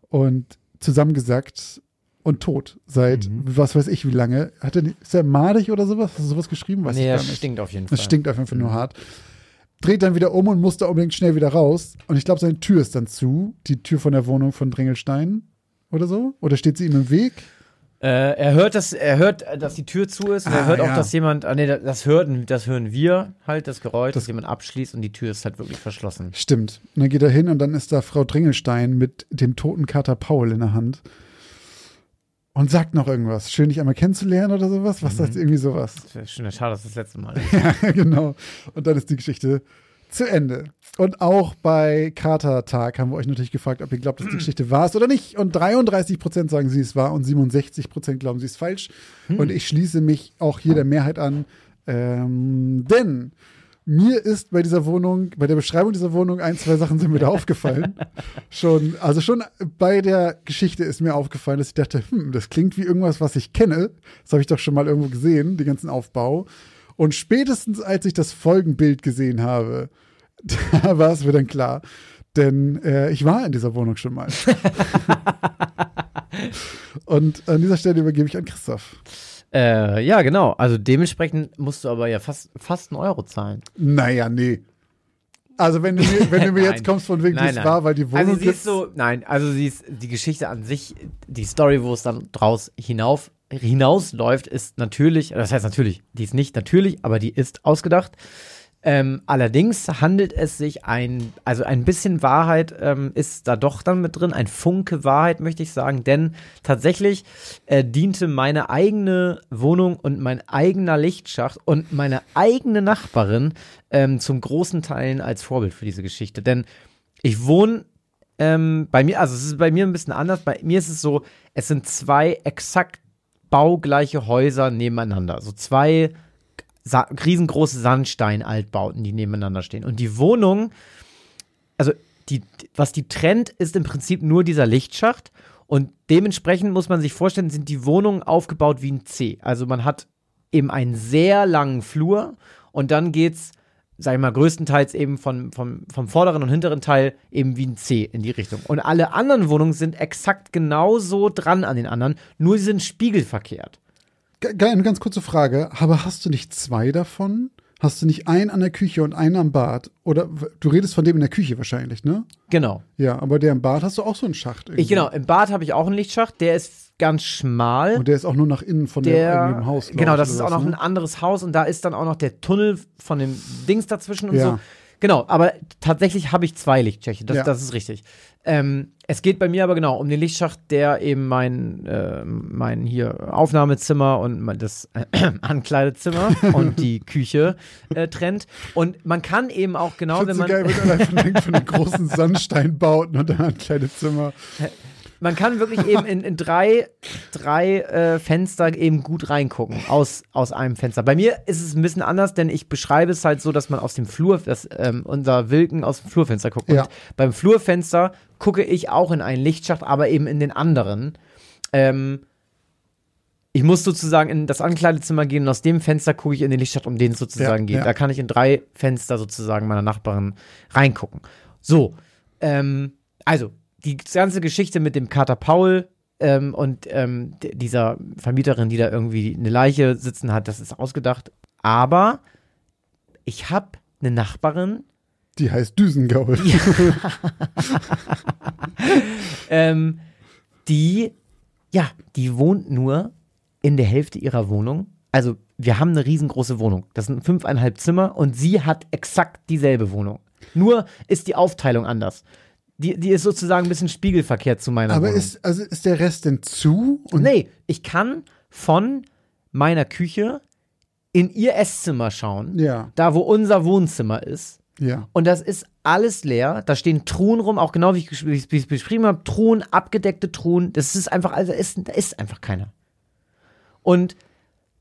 Und zusammengesackt und tot. Seit was weiß ich wie lange. Hat er, ist er madig oder sowas? Hast du sowas geschrieben? Weiß Nee, ich gar das nicht. stinkt auf jeden Fall. Es stinkt auf jeden Fall nur hart. Dreht dann wieder um und muss da unbedingt schnell wieder raus. Und ich glaube, seine Tür ist dann zu. Die Tür von der Wohnung von Dringelstein oder so. Oder steht sie ihm im Weg? Äh, er hört, dass, er hört, dass die Tür zu ist und er Ah, hört auch, ja. dass jemand, ah, nee, das- das hören, das hören wir halt, das Geräusch, dass jemand abschließt und die Tür ist halt wirklich verschlossen. Stimmt. Und dann geht er hin und dann ist da Frau Dringelstein mit dem toten Kater Paul in der Hand. Und sagt noch irgendwas. Schön, dich einmal kennenzulernen oder sowas. Was sagt irgendwie sowas? Schon schade, dass das letzte Mal ist. Ja, genau. Und dann ist die Geschichte zu Ende. Und auch bei Katertag haben wir euch natürlich gefragt, ob ihr glaubt, dass die Geschichte wahr ist oder nicht. Und 33 Prozent sagen, sie ist wahr und 67 Prozent glauben, sie ist falsch. Und ich schließe mich auch hier der Mehrheit an. Ähm, denn mir ist bei dieser Wohnung, bei der Beschreibung dieser Wohnung ein, zwei Sachen sind mir da aufgefallen. Schon, also schon bei der Geschichte ist mir aufgefallen, dass ich dachte, hm, das klingt wie irgendwas, was ich kenne. Das habe ich doch schon mal irgendwo gesehen, den ganzen Aufbau. Und spätestens als ich das Folgenbild gesehen habe, da war es mir dann klar. Denn äh, ich war in dieser Wohnung schon mal. Und an dieser Stelle übergebe ich an Christoph. Äh, ja, genau. Also dementsprechend musst du aber ja fast, fast einen Euro zahlen. Naja, nee. Also wenn du mir, wenn du mir jetzt kommst von wegen, Nein, nein. war, weil die Wohnung Also sie ist so, nein, also sie ist, die Geschichte an sich, die Story, wo es dann draus hinauf, hinausläuft, ist natürlich, das heißt natürlich, die ist nicht natürlich, aber die ist ausgedacht. Ähm, allerdings handelt es sich ein, also ein bisschen Wahrheit ähm, ist da doch dann mit drin, ein Funke Wahrheit möchte ich sagen, denn tatsächlich äh, diente meine eigene Wohnung und mein eigener Lichtschacht und meine eigene Nachbarin ähm, zum großen Teilen als Vorbild für diese Geschichte, denn ich wohne ähm, bei mir, also es ist bei mir ein bisschen anders. Bei mir ist es so, es sind zwei exakt baugleiche Häuser nebeneinander. So zwei sa riesengroße Sandstein-Altbauten, die nebeneinander stehen. Und die Wohnung, also die, was die trennt, ist im Prinzip nur dieser Lichtschacht. Und dementsprechend muss man sich vorstellen, sind die Wohnungen aufgebaut wie ein C. Also man hat eben einen sehr langen Flur und dann geht's, sag ich mal, größtenteils eben von, vom, vom vorderen und hinteren Teil eben wie ein C in die Richtung. Und alle anderen Wohnungen sind exakt genauso dran an den anderen, nur sie sind spiegelverkehrt. Eine ganz kurze Frage, aber hast du nicht zwei davon? Hast du nicht einen an der Küche und einen am Bad? Oder du redest von dem in der Küche wahrscheinlich, ne? Genau. Ja, aber der im Bad hast du auch so einen Schacht irgendwie. Ich, genau, im Bad habe ich auch einen Lichtschacht, der ist ganz schmal. Und der ist auch nur nach innen von der, eigenen Haus. genau, das ist auch was, noch ne? ein anderes Haus und da ist dann auch noch der Tunnel von dem Dings dazwischen und Ja. so. Genau, aber tatsächlich habe ich zwei Lichtschächte, das, Ja. das ist richtig. Ähm, es geht bei mir aber genau um den Lichtschacht, der eben mein, äh, mein hier Aufnahmezimmer und mein, das äh, Ankleidezimmer und die Küche äh, trennt. Und man kann eben auch genau, wenn find's man. so geil, wenn du einfach denkt von den großen Sandsteinbauten und dann ein kleines Zimmer. Man kann wirklich eben in, in drei, drei äh, Fenster eben gut reingucken aus, aus einem Fenster. Bei mir ist es ein bisschen anders, denn ich beschreibe es halt so, dass man aus dem Flur, dass ähm, unser Wilken aus dem Flurfenster guckt. Ja. Und beim Flurfenster gucke ich auch in einen Lichtschacht, aber eben in den anderen. Ähm, ich muss sozusagen in das Ankleidezimmer gehen und aus dem Fenster gucke ich in den Lichtschacht, um den es sozusagen Ja, geht. ja. Da kann ich in drei Fenster sozusagen meiner Nachbarin reingucken. So, ähm, also, die ganze Geschichte mit dem Kater Paul ähm, und ähm, dieser Vermieterin, die da irgendwie eine Leiche sitzen hat, das ist ausgedacht. Aber ich habe eine Nachbarin, Die heißt Düsengaul. ähm, die, ja, die wohnt nur in der Hälfte ihrer Wohnung. Also wir haben eine riesengroße Wohnung. Das sind fünfeinhalb Zimmer und sie hat exakt dieselbe Wohnung. Nur ist die Aufteilung anders. Die, die ist sozusagen ein bisschen spiegelverkehrt zu meiner Aber Wohnung. ist, also ist der Rest denn zu? Und nee, ich kann von meiner Küche in ihr Esszimmer schauen. Ja, Da, wo unser Wohnzimmer ist. ja. Und das ist alles leer. Da stehen Truhen rum, auch genau wie ich gesch- wie ich es beschrieben habe. Truhen, abgedeckte Truhen. Das ist einfach, also ist, da ist einfach keiner. Und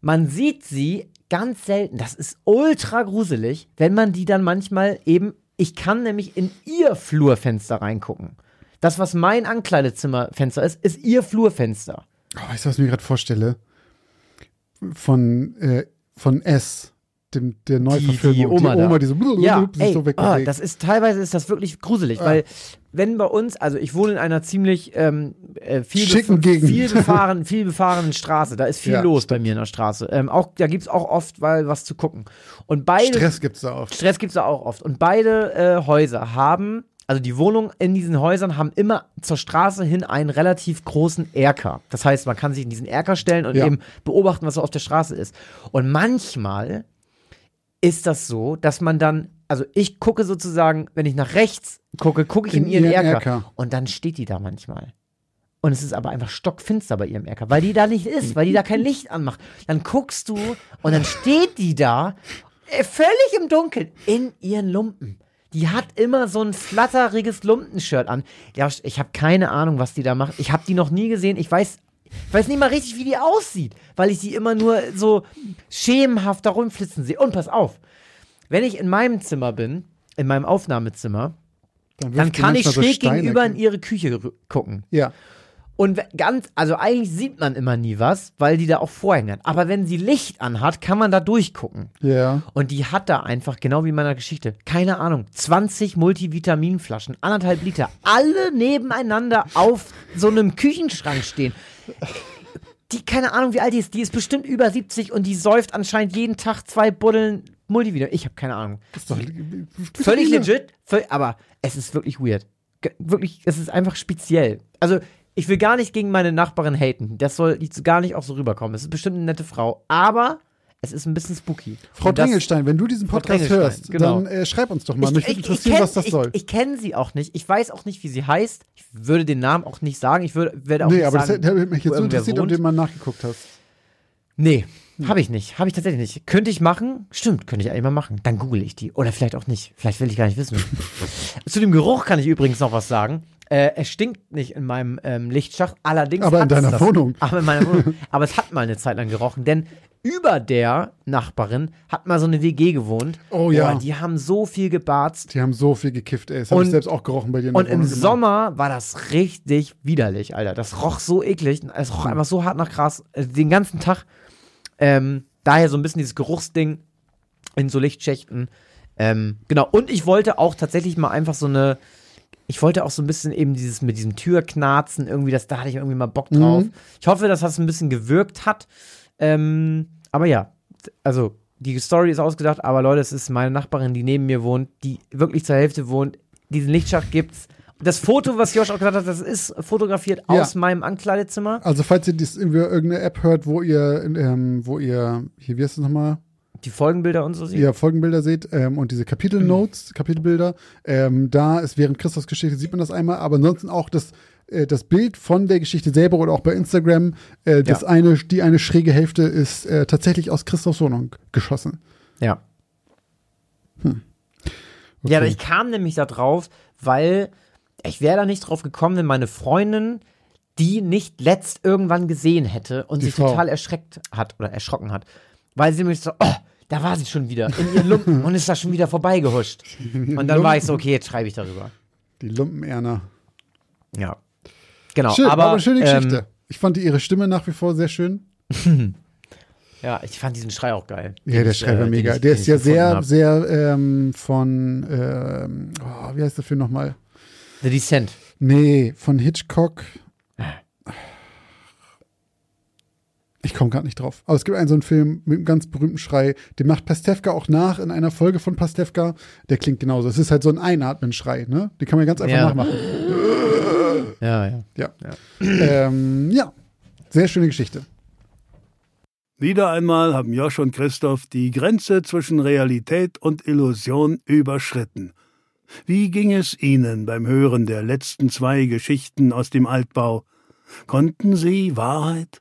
man sieht sie ganz selten. Das ist ultra gruselig, wenn man die dann manchmal eben, ich kann nämlich in ihr Flurfenster reingucken. Das, was mein Ankleidezimmerfenster ist, ist ihr Flurfenster. Oh, weißt du, was ich mir gerade vorstelle? Von, äh, von S, dem, der Neuverfilmung. die Oma die. Oma die so, Ja, sich ey, so oh, das ist teilweise ist das wirklich gruselig, weil wenn bei uns, also ich wohne in einer ziemlich ähm, äh, viel, Schicken viel befahren, viel befahrenen Straße. Da ist viel Ja, los bei mir in der Straße. Ähm, auch da gibt's auch oft weil was zu gucken. Und beide Stress gibt's da oft. Stress gibt's da auch oft. Und beide äh, Häuser haben, also die Wohnungen in diesen Häusern haben immer zur Straße hin einen relativ großen Erker. Das heißt, man kann sich in diesen Erker stellen und Ja. eben beobachten, was so auf der Straße ist. Und manchmal ist das so, dass man dann, also ich gucke sozusagen, wenn ich nach rechts gucke, gucke ich in, In ihren ihren Erker, Erker. und dann steht die da manchmal. Und es ist aber einfach stockfinster bei ihrem Erker, weil die da nicht ist, weil die da kein Licht anmacht. Dann guckst du und dann steht die da, äh, völlig im Dunkeln, in ihren Lumpen. Die hat immer so ein flatteriges Lumpenshirt an. Ja, ich habe keine Ahnung, was die da macht. Ich habe die noch nie gesehen. Ich weiß, ich weiß nicht mal richtig, wie die aussieht, weil ich sie immer nur so schemenhaft da rumflitzen sehe. Und pass auf, wenn ich in meinem Zimmer bin, in meinem Aufnahmezimmer, dann die kann ich so schräg Steine gegenüber in ihre Küche gucken. Ja. Und ganz, also eigentlich sieht man immer nie was, weil die da auch Vorhänge hat. Aber wenn sie Licht anhat, kann man da durchgucken. Ja. Und die hat da einfach, genau wie in meiner Geschichte, keine Ahnung, 20 Multivitaminflaschen, anderthalb Liter, alle nebeneinander auf so einem Küchenschrank stehen. Die, keine Ahnung, wie alt die ist, die ist bestimmt über 70 und die säuft anscheinend jeden Tag zwei Buddeln Multivitamin. Ich habe keine Ahnung. Ist doch Völlig legit, völ- aber es ist wirklich weird. Wirklich, es ist einfach speziell. Also, ich will gar nicht gegen meine Nachbarin haten. Das soll gar nicht auch so rüberkommen. Es ist bestimmt eine nette Frau, aber es ist ein bisschen spooky. Frau Dringelstein, wenn du diesen Podcast hörst, genau. dann äh, schreib uns doch mal. Mich würde interessieren, kenn- was das ich, soll. Ich kenne sie auch nicht. Ich weiß auch nicht, wie sie heißt. Ich würde den Namen auch nicht sagen. Ich würde, werde auch nee, nicht aber das sagen, hätte mich jetzt so interessiert, ob du mal nachgeguckt hast. Nee, habe ich nicht. Habe ich tatsächlich nicht. Könnte ich machen? Stimmt, könnte ich eigentlich mal machen. Dann google ich die. Oder vielleicht auch nicht. Vielleicht will ich gar nicht wissen. Zu dem Geruch kann ich übrigens noch was sagen. Äh, es stinkt nicht in meinem ähm, Lichtschacht, allerdings. Aber in deiner das. Wohnung. Aber in meiner Wohnung. Aber es hat mal eine Zeit lang gerochen, denn über der Nachbarin hat mal so eine WG gewohnt. Oh ja. Boah, die haben so viel gebarzt. Die haben so viel gekifft, ey. Das habe ich selbst auch gerochen bei dir in der Und im immer. Sommer war das richtig widerlich, Alter. Das roch so eklig. Es roch einfach so hart nach Gras. äh, Den ganzen Tag. Ähm, daher so ein bisschen dieses Geruchsding in so Lichtschächten. Ähm, genau. Und ich wollte auch tatsächlich mal einfach so eine. Ich wollte auch so ein bisschen eben dieses mit diesem Türknarzen irgendwie, das, da hatte ich irgendwie mal Bock drauf. Mhm. Ich hoffe, dass das ein bisschen gewirkt hat. Ähm, aber ja, also die Story ist ausgedacht, aber Leute, es ist meine Nachbarin, die neben mir wohnt, die wirklich zur Hälfte wohnt. Diesen Lichtschacht gibt's. Das Foto, was Josh auch gesagt hat, das ist fotografiert Ja. aus meinem Ankleidezimmer. Also, falls ihr dies irgendwie irgendeine App hört, wo ihr, ähm, wo ihr, hier, wie heißt das nochmal? Die Folgenbilder und so sieht. ihr Folgenbilder seht ähm, und diese Kapitelnotes, Kapitelbilder, ähm, da ist während Christus Geschichte sieht man das einmal, aber ansonsten auch das, äh, das Bild von der Geschichte selber oder auch bei Instagram, äh, das Ja. eine, die eine schräge Hälfte ist äh, tatsächlich aus Christophs Wohnung geschossen. Ja. Okay. Ja, ich kam nämlich da drauf, weil ich wäre da nicht drauf gekommen, wenn meine Freundin die nicht letzt irgendwann gesehen hätte und Die sich Frau. total erschreckt hat oder erschrocken hat. Weil sie nämlich so, oh, da war sie schon wieder in ihren Lumpen und ist da schon wieder vorbeigehuscht. Und dann war ich so, okay, jetzt schreibe ich darüber. Die Lumpenerner. Ja. Genau, Schön, aber, aber, eine schöne ähm, Geschichte. ich fand die, ihre Stimme nach wie vor sehr schön. Ja, ich fand diesen Schrei auch geil. Ja, der Schrei war äh, mega. ich- der ist ja sehr, hab. sehr ähm, von, ähm, oh, wie heißt der Film nochmal? The Descent. Nee, von Hitchcock. Ich komme gerade nicht drauf. Aber es gibt einen so einen Film mit einem ganz berühmten Schrei, den macht Pastewka auch nach in einer Folge von Pastewka. Der klingt genauso. Es ist halt so ein Einatmen-Schrei, ne? Den kann man ganz einfach Ja. nachmachen. Ja, ja. Ja. Ähm, ja. Sehr schöne Geschichte. Wieder einmal haben Josch und Christoph die Grenze zwischen Realität und Illusion überschritten. Wie ging es Ihnen beim Hören der letzten zwei Geschichten aus dem Altbau? Konnten Sie Wahrheit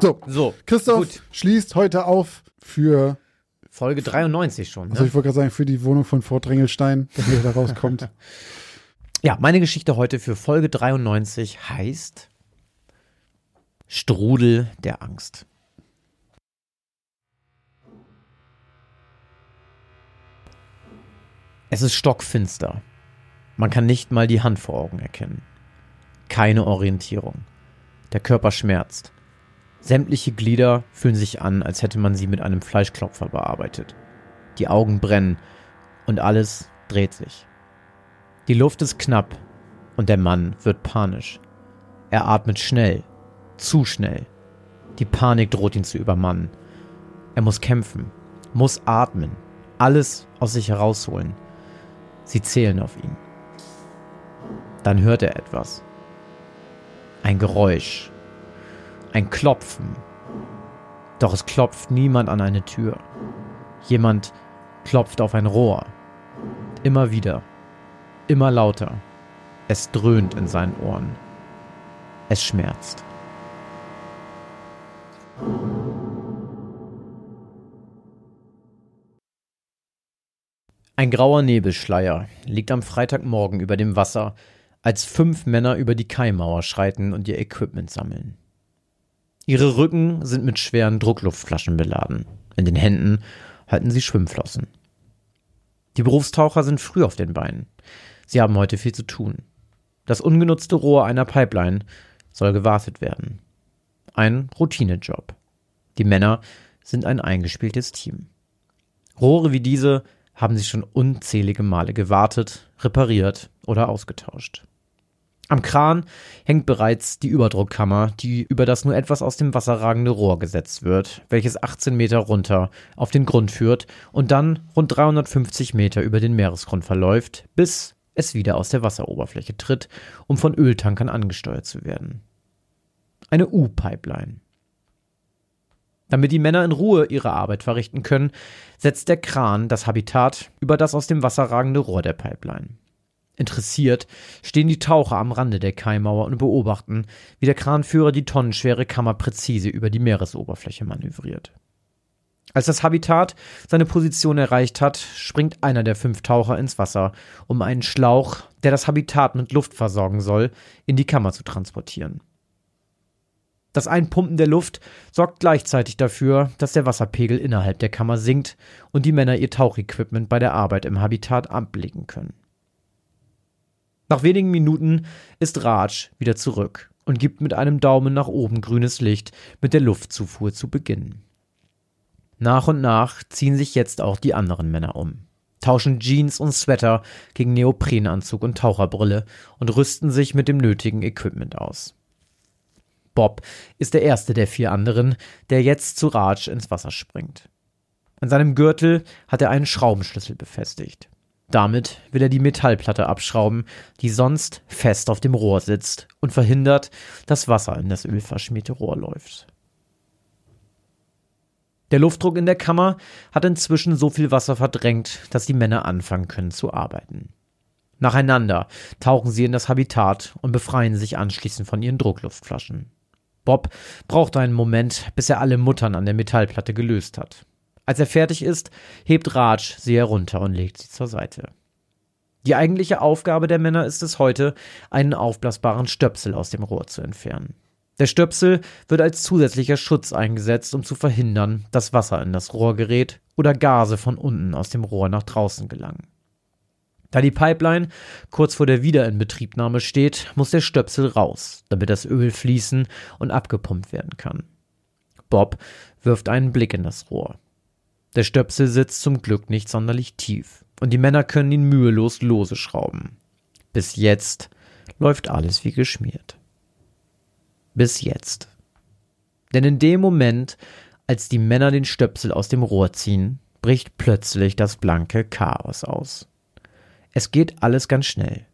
So, So, Christoph gut. schließt heute auf für, Folge 93 schon. also Ne? ich wollte gerade sagen, für die Wohnung von Fort Drengelstein, dass ihr da rauskommt. Ja, meine Geschichte heute für Folge 93 heißt Strudel der Angst. Es ist stockfinster. Man kann nicht mal die Hand vor Augen erkennen. Keine Orientierung. Der Körper schmerzt. Sämtliche Glieder fühlen sich an, als hätte man sie mit einem Fleischklopfer bearbeitet. Die Augen brennen und alles dreht sich. Die Luft ist knapp und der Mann wird panisch. Er atmet schnell, zu schnell. Die Panik droht ihn zu übermannen. Er muss kämpfen, muss atmen, alles aus sich herausholen. Sie zählen auf ihn. Dann hört er etwas. Ein Geräusch. Ein Klopfen. Doch es klopft niemand an eine Tür. Jemand klopft auf ein Rohr. Immer wieder. Immer lauter. Es dröhnt in seinen Ohren. Es schmerzt. Ein grauer Nebelschleier liegt am Freitagmorgen über dem Wasser, als fünf Männer über die Kaimauer schreiten und ihr Equipment sammeln. Ihre Rücken sind mit schweren Druckluftflaschen beladen. In den Händen halten sie Schwimmflossen. Die Berufstaucher sind früh auf den Beinen. Sie haben heute viel zu tun. Das ungenutzte Rohr einer Pipeline soll gewartet werden. Ein Routinejob. Die Männer sind ein eingespieltes Team. Rohre wie diese haben sie schon unzählige Male gewartet, repariert oder ausgetauscht. Am Kran hängt bereits die Überdruckkammer, die über das nur etwas aus dem Wasser ragende Rohr gesetzt wird, welches 18 Meter runter auf den Grund führt und dann rund 350 Meter über den Meeresgrund verläuft, bis es wieder aus der Wasseroberfläche tritt, um von Öltankern angesteuert zu werden. Eine U-Pipeline. Damit die Männer in Ruhe ihre Arbeit verrichten können, setzt der Kran das Habitat über das aus dem Wasser ragende Rohr der Pipeline. Interessiert stehen die Taucher am Rande der Kaimauer und beobachten, wie der Kranführer die tonnenschwere Kammer präzise über die Meeresoberfläche manövriert. Als das Habitat seine Position erreicht hat, springt einer der fünf Taucher ins Wasser, um einen Schlauch, der das Habitat mit Luft versorgen soll, in die Kammer zu transportieren. Das Einpumpen der Luft sorgt gleichzeitig dafür, dass der Wasserpegel innerhalb der Kammer sinkt und die Männer ihr Tauchequipment bei der Arbeit im Habitat ablegen können. Nach wenigen Minuten ist Raj wieder zurück und gibt mit einem Daumen nach oben grünes Licht, mit der Luftzufuhr zu beginnen. Nach und nach ziehen sich jetzt auch die anderen Männer um, tauschen Jeans und Sweater gegen Neoprenanzug und Taucherbrille und rüsten sich mit dem nötigen Equipment aus. Bob ist der erste der vier anderen, der jetzt zu Raj ins Wasser springt. An seinem Gürtel hat er einen Schraubenschlüssel befestigt. Damit will er die Metallplatte abschrauben, die sonst fest auf dem Rohr sitzt und verhindert, dass Wasser in das ölverschmierte Rohr läuft. Der Luftdruck in der Kammer hat inzwischen so viel Wasser verdrängt, dass die Männer anfangen können zu arbeiten. Nacheinander tauchen sie in das Habitat und befreien sich anschließend von ihren Druckluftflaschen. Bob braucht einen Moment, bis er alle Muttern an der Metallplatte gelöst hat. Als er fertig ist, hebt Raj sie herunter und legt sie zur Seite. Die eigentliche Aufgabe der Männer ist es heute, einen aufblasbaren Stöpsel aus dem Rohr zu entfernen. Der Stöpsel wird als zusätzlicher Schutz eingesetzt, um zu verhindern, dass Wasser in das Rohr gerät oder Gase von unten aus dem Rohr nach draußen gelangen. Da die Pipeline kurz vor der Wiederinbetriebnahme steht, muss der Stöpsel raus, damit das Öl fließen und abgepumpt werden kann. Bob wirft einen Blick in das Rohr. Der Stöpsel sitzt zum Glück nicht sonderlich tief und die Männer können ihn mühelos lose schrauben. Bis jetzt läuft alles wie geschmiert. Bis jetzt. Denn in dem Moment, als die Männer den Stöpsel aus dem Rohr ziehen, bricht plötzlich das blanke Chaos aus. Es geht alles ganz schnell.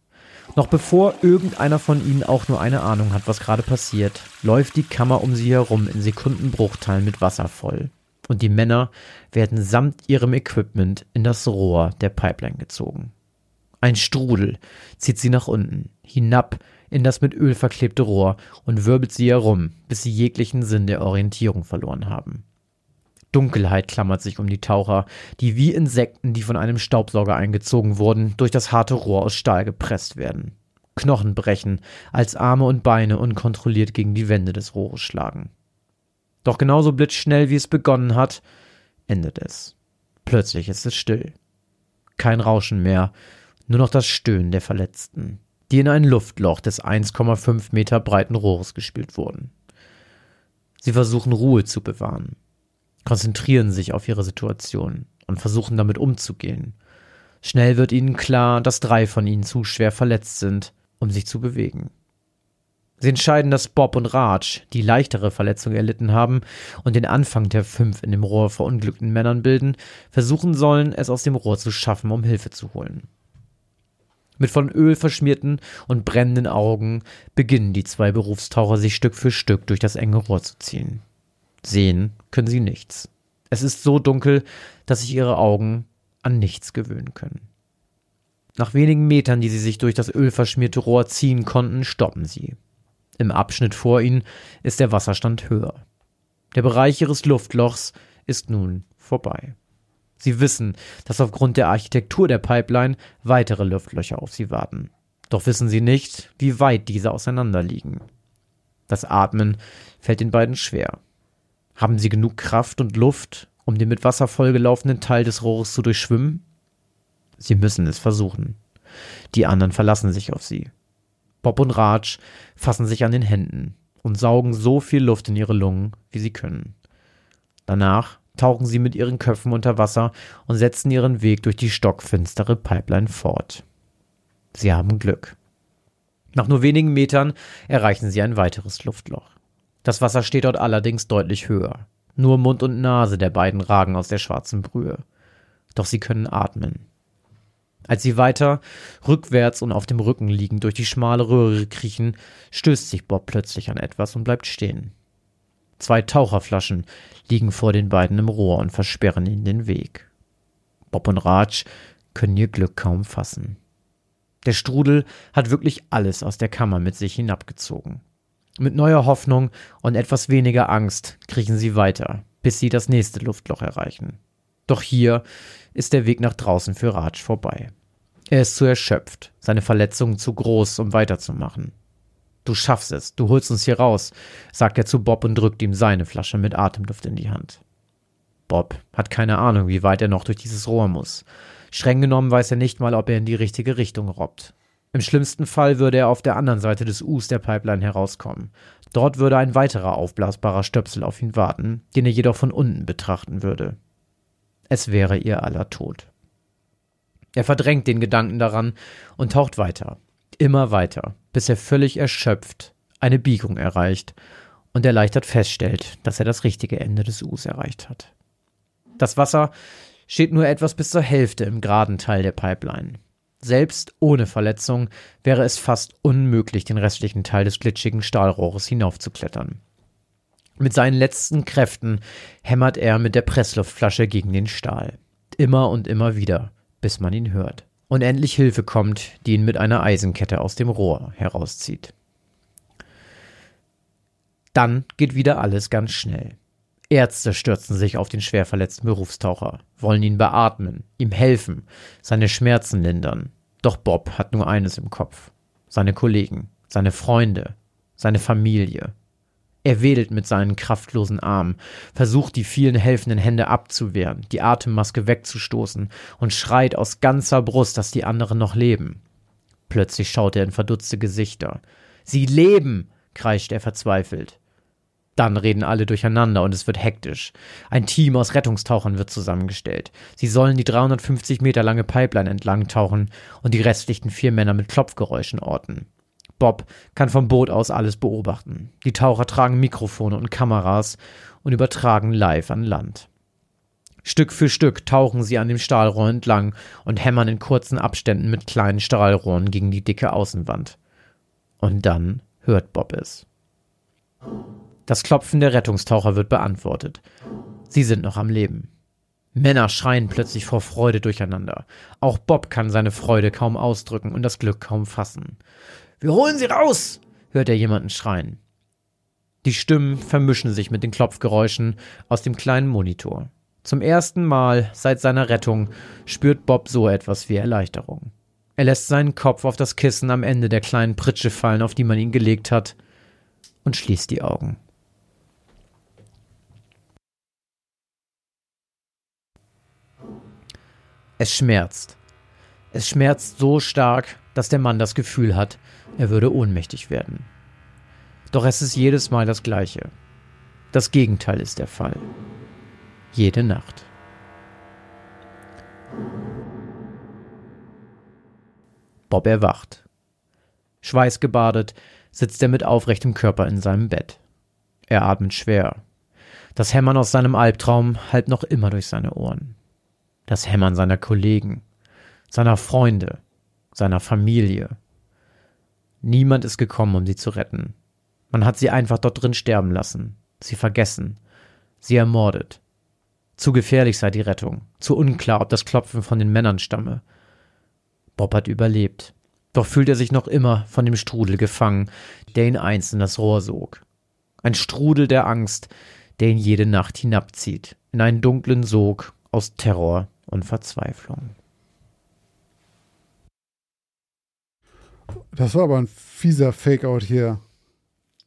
Noch bevor irgendeiner von ihnen auch nur eine Ahnung hat, was gerade passiert, läuft die Kammer um sie herum in Sekundenbruchteilen mit Wasser voll. Und die Männer werden samt ihrem Equipment in das Rohr der Pipeline gezogen. Ein Strudel zieht sie nach unten, hinab in das mit Öl verklebte Rohr und wirbelt sie herum, bis sie jeglichen Sinn der Orientierung verloren haben. Dunkelheit klammert sich um die Taucher, die wie Insekten, die von einem Staubsauger eingezogen wurden, durch das harte Rohr aus Stahl gepresst werden. Knochen brechen, als Arme und Beine unkontrolliert gegen die Wände des Rohres schlagen. Doch genauso blitzschnell wie es begonnen hat, endet es. Plötzlich ist es still. Kein Rauschen mehr, nur noch das Stöhnen der Verletzten die in ein Luftloch des 1,5 Meter breiten Rohres gespült wurden. Sie versuchen Ruhe zu bewahren, konzentrieren sich auf ihre Situation und versuchen damit umzugehen. Schnell wird ihnen klar, dass drei von ihnen zu schwer verletzt sind, um sich zu bewegen. Sie entscheiden, dass Bob und Raj die leichtere Verletzung erlitten haben und den Anfang der fünf in dem Rohr verunglückten Männern bilden, versuchen sollen, es aus dem Rohr zu schaffen, um Hilfe zu holen. Mit von Öl verschmierten und brennenden Augen beginnen die zwei Berufstaucher sich Stück für Stück durch das enge Rohr zu ziehen. Sehen können sie nichts. Es ist so dunkel, dass sich ihre Augen an nichts gewöhnen können. Nach wenigen Metern, die sie sich durch das ölverschmierte Rohr ziehen konnten, stoppen sie. Im Abschnitt vor ihnen ist der Wasserstand höher. Der Bereich ihres Luftlochs ist nun vorbei. Sie wissen, dass aufgrund der Architektur der Pipeline weitere Luftlöcher auf sie warten. Doch wissen sie nicht, wie weit diese auseinanderliegen. Das Atmen fällt den beiden schwer. Haben sie genug Kraft und Luft, um den mit Wasser vollgelaufenen Teil des Rohres zu durchschwimmen? Sie müssen es versuchen. Die anderen verlassen sich auf sie. Bob und Raj fassen sich an den Händen und saugen so viel Luft in ihre Lungen, wie sie können. Danach tauchen sie mit ihren Köpfen unter Wasser und setzen ihren Weg durch die stockfinstere Pipeline fort. Sie haben Glück. Nach nur wenigen Metern erreichen sie ein weiteres Luftloch. Das Wasser steht dort allerdings deutlich höher. Nur Mund und Nase der beiden ragen aus der schwarzen Brühe. Doch sie können atmen. Als sie weiter, rückwärts und auf dem Rücken liegend durch die schmale Röhre kriechen, stößt sich Bob plötzlich an etwas und bleibt stehen. Zwei Taucherflaschen liegen vor den beiden im Rohr und versperren ihnen den Weg. Bob und Raj können ihr Glück kaum fassen. Der Strudel hat wirklich alles aus der Kammer mit sich hinabgezogen. Mit neuer Hoffnung und etwas weniger Angst kriechen sie weiter, bis sie das nächste Luftloch erreichen. Doch hier ist der Weg nach draußen für Raj vorbei. Er ist zu erschöpft, seine Verletzungen zu groß, um weiterzumachen. Du schaffst es, du holst uns hier raus, sagt er zu Bob und drückt ihm seine Flasche mit Atemluft in die Hand. Bob hat keine Ahnung, wie weit er noch durch dieses Rohr muss. Streng genommen weiß er nicht mal, ob er in die richtige Richtung robbt. Im schlimmsten Fall würde er auf der anderen Seite des Us der Pipeline herauskommen. Dort würde ein weiterer aufblasbarer Stöpsel auf ihn warten, den er jedoch von unten betrachten würde. Es wäre ihr aller Tod. Er verdrängt den Gedanken daran und taucht weiter, immer weiter, bis er völlig erschöpft eine Biegung erreicht und erleichtert feststellt, dass er das richtige Ende des Us erreicht hat. Das Wasser steht nur etwas bis zur Hälfte im geraden Teil der Pipeline. Selbst ohne Verletzung wäre es fast unmöglich, den restlichen Teil des glitschigen Stahlrohres hinaufzuklettern. Mit seinen letzten Kräften hämmert er mit der Pressluftflasche gegen den Stahl. Immer und immer wieder, bis man ihn hört. Und endlich Hilfe kommt, die ihn mit einer Eisenkette aus dem Rohr herauszieht. Dann geht wieder alles ganz schnell. Ärzte stürzen sich auf den schwer verletzten Berufstaucher, wollen ihn beatmen, ihm helfen, seine Schmerzen lindern. Doch Bob hat nur eines im Kopf. Seine Kollegen, seine Freunde, seine Familie. Er wedelt mit seinen kraftlosen Armen, versucht die vielen helfenden Hände abzuwehren, die Atemmaske wegzustoßen und schreit aus ganzer Brust, dass die anderen noch leben. Plötzlich schaut er in verdutzte Gesichter. Sie leben! kreischt er verzweifelt. Dann reden alle durcheinander und es wird hektisch. Ein Team aus Rettungstauchern wird zusammengestellt. Sie sollen die 350 Meter lange Pipeline entlang tauchen und die restlichen vier Männer mit Klopfgeräuschen orten. Bob kann vom Boot aus alles beobachten. Die Taucher tragen Mikrofone und Kameras und übertragen live an Land. Stück für Stück tauchen sie an dem Stahlrohr entlang und hämmern in kurzen Abständen mit kleinen Stahlrohren gegen die dicke Außenwand. Und dann hört Bob es. Das Klopfen der Rettungstaucher wird beantwortet. Sie sind noch am Leben. Männer schreien plötzlich vor Freude durcheinander. Auch Bob kann seine Freude kaum ausdrücken und das Glück kaum fassen. Wir holen sie raus! hört er jemanden schreien. Die Stimmen vermischen sich mit den Klopfgeräuschen aus dem kleinen Monitor. Zum ersten Mal seit seiner Rettung spürt Bob so etwas wie Erleichterung. Er lässt seinen Kopf auf das Kissen am Ende der kleinen Pritsche fallen, auf die man ihn gelegt hat, und schließt die Augen. Es schmerzt. Es schmerzt so stark, dass der Mann das Gefühl hat, er würde ohnmächtig werden. Doch es ist jedes Mal das Gleiche. Das Gegenteil ist der Fall. Jede Nacht. Bob erwacht. Schweißgebadet sitzt er mit aufrechtem Körper in seinem Bett. Er atmet schwer. Das Hämmern aus seinem Albtraum hallt noch immer durch seine Ohren das Hämmern seiner Kollegen, seiner Freunde, seiner Familie. Niemand ist gekommen, um sie zu retten. Man hat sie einfach dort drin sterben lassen, sie vergessen, sie ermordet. Zu gefährlich sei die Rettung, zu unklar, ob das Klopfen von den Männern stamme. Bob hat überlebt, doch fühlt er sich noch immer von dem Strudel gefangen, der ihn einst in das Rohr sog. Ein Strudel der Angst, der ihn jede Nacht hinabzieht, in einen dunklen Sog aus Terror und Verzweiflung. Das war aber ein fieser Fake-out hier.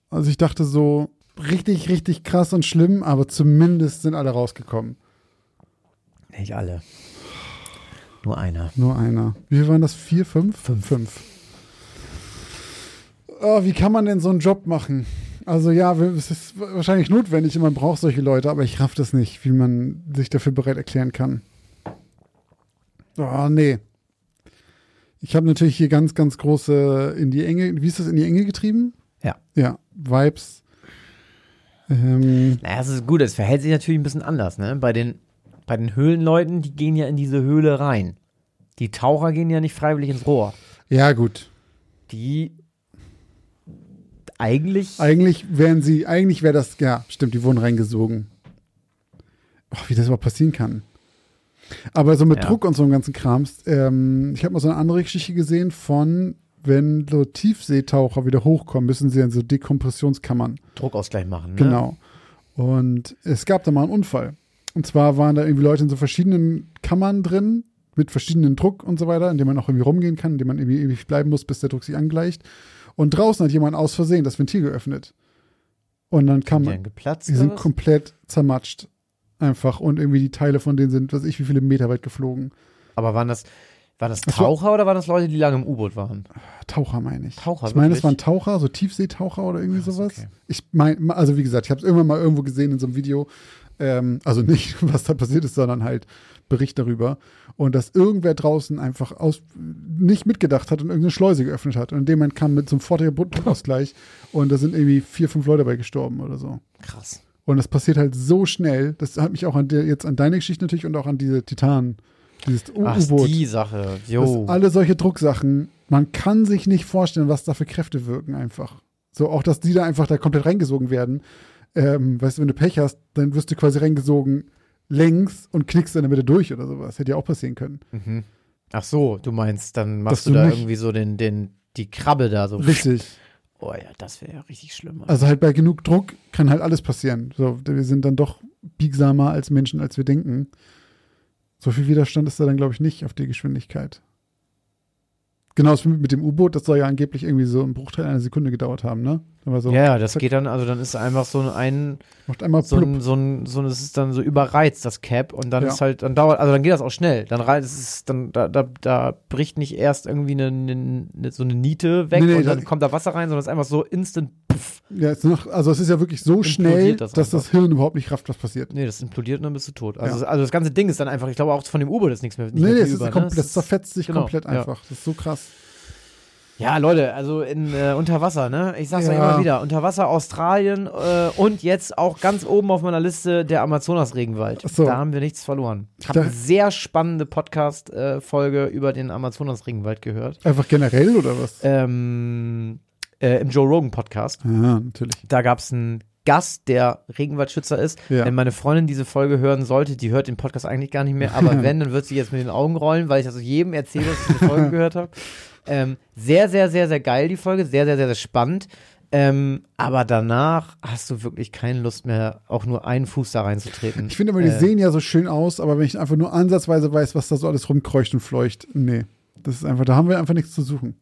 Also ich dachte so, richtig, richtig krass und schlimm, aber zumindest sind alle rausgekommen. Nicht alle. Nur einer. Nur einer. Wie viel waren das? Vier, fünf? Fünf. Fünf. Oh, wie kann man denn so einen Job machen? Also ja, es ist wahrscheinlich notwendig und man braucht solche Leute, aber ich raff das nicht, wie man sich dafür bereit erklären kann. Oh, nee. Ich habe natürlich hier ganz, ganz große in die Enge, wie ist das, in die Enge getrieben? Ja. Ja, Vibes. Ähm, naja, es ist gut, es verhält sich natürlich ein bisschen anders, ne? Bei den, bei den Höhlenleuten, die gehen ja in diese Höhle rein. Die Taucher gehen ja nicht freiwillig ins Rohr. Ja, gut. Die eigentlich. Eigentlich wären sie, eigentlich wäre das, ja, stimmt, die wurden reingesogen. Oh, wie das überhaupt passieren kann. Aber so mit ja. Druck und so einem ganzen Krams, ähm, ich habe mal so eine andere Geschichte gesehen von, wenn so Tiefseetaucher wieder hochkommen, müssen sie in so Dekompressionskammern Druckausgleich machen. Ne? Genau. Und es gab da mal einen Unfall. Und zwar waren da irgendwie Leute in so verschiedenen Kammern drin, mit verschiedenen Druck und so weiter, in dem man auch irgendwie rumgehen kann, in dem man irgendwie ewig bleiben muss, bis der Druck sich angleicht. Und draußen hat jemand aus Versehen das Ventil geöffnet. Und dann kam man. Geplatzt, die sind komplett zermatscht. Einfach. Und irgendwie die Teile von denen sind, weiß ich, wie viele Meter weit geflogen. Aber waren das, Waren das Das war- Taucher oder waren das Leute, die lange im U-Boot waren? Taucher meine ich. Taucher, Ich meine, es wirklich? waren Taucher, so Tiefseetaucher oder irgendwie Krass, sowas. okay. Ich meine, also wie gesagt, ich habe es irgendwann mal irgendwo gesehen in so einem Video. Ähm, also nicht, was da passiert ist, sondern halt Bericht darüber. Und dass irgendwer draußen einfach aus, nicht mitgedacht hat und irgendeine Schleuse geöffnet hat. Und in dem Moment kam mit so einem sofortiger Druckausgleich und da sind irgendwie vier, fünf Leute dabei gestorben oder so. Krass. Und das passiert halt so schnell. Das hat mich auch an der, jetzt an deine Geschichte natürlich und auch an diese Titan, dieses Ach, U-Boot. die Sache. Jo. alle solche Drucksachen, man kann sich nicht vorstellen, was da für Kräfte wirken einfach. So auch, dass die da einfach da komplett reingesogen werden. Ähm, weißt du, wenn du Pech hast, dann wirst du quasi reingesogen längs und knickst in der Mitte durch oder sowas. Hätte ja auch passieren können. Mhm. Ach so, du meinst, dann machst du du da irgendwie so den, den, die Krabbe da so. Richtig. Oh ja, das wäre ja richtig schlimm. Also halt bei genug Druck kann halt alles passieren. So, wir sind dann doch biegsamer als Menschen, als wir denken. So viel Widerstand ist da dann, glaube ich, nicht auf die Geschwindigkeit. Genau, das mit dem U-Boot, das soll ja angeblich irgendwie so einen Bruchteil einer Sekunde gedauert haben, ne? So, ja, das geht dann, also dann ist einfach so ein, macht einmal so ein, so ein, so ein, es ist dann so überreizt, das Cap, und dann Ja. ist halt, dann dauert, also dann geht das auch schnell. Dann rein, es ist dann, da, da, da bricht nicht erst irgendwie eine, eine, so eine Niete weg Nee, nee, und dann da- kommt da Wasser rein, sondern es ist einfach so instant, puff. Ja, es ist noch, also es ist ja wirklich so schnell, das dass das. Hirn überhaupt nicht rafft, was passiert. Nee, das implodiert und dann bist du tot. Also, Ja. also das ganze Ding ist dann einfach, ich glaube auch von dem U-Boot ist nichts mehr, nicht nee, mehr ist über, komplett, ne? das ist- zerfetzt sich genau, komplett ja. einfach. Das ist so krass. Ja, Leute, also in äh, unter Wasser, ne? Ich sag's ja. Ja. immer wieder, unter Wasser Australien äh, und jetzt auch ganz oben auf meiner Liste der Amazonas-Regenwald. So. Da haben wir nichts verloren. Ich habe eine sehr spannende Podcast-Folge über den Amazonas-Regenwald gehört. Einfach generell oder was? Ähm, äh, Im Joe Rogan-Podcast. Ja, natürlich. Da gab's einen Gast, der Regenwaldschützer ist. Ja. Wenn meine Freundin diese Folge hören sollte, die hört den Podcast eigentlich gar nicht mehr, aber wenn, dann wird sie jetzt mit den Augen rollen, weil ich also jedem erzähle, dass ich diese Folge gehört habe. Ähm, sehr, sehr, sehr, sehr geil, die Folge. Sehr, sehr, sehr, sehr spannend. Ähm, aber danach hast du wirklich keine Lust mehr, auch nur einen Fuß da reinzutreten. Ich finde immer, die Äh, sehen ja so schön aus, aber wenn ich einfach nur ansatzweise weiß, was da so alles rumkreucht und fleucht, nee. Das ist einfach, da haben wir einfach nichts zu suchen.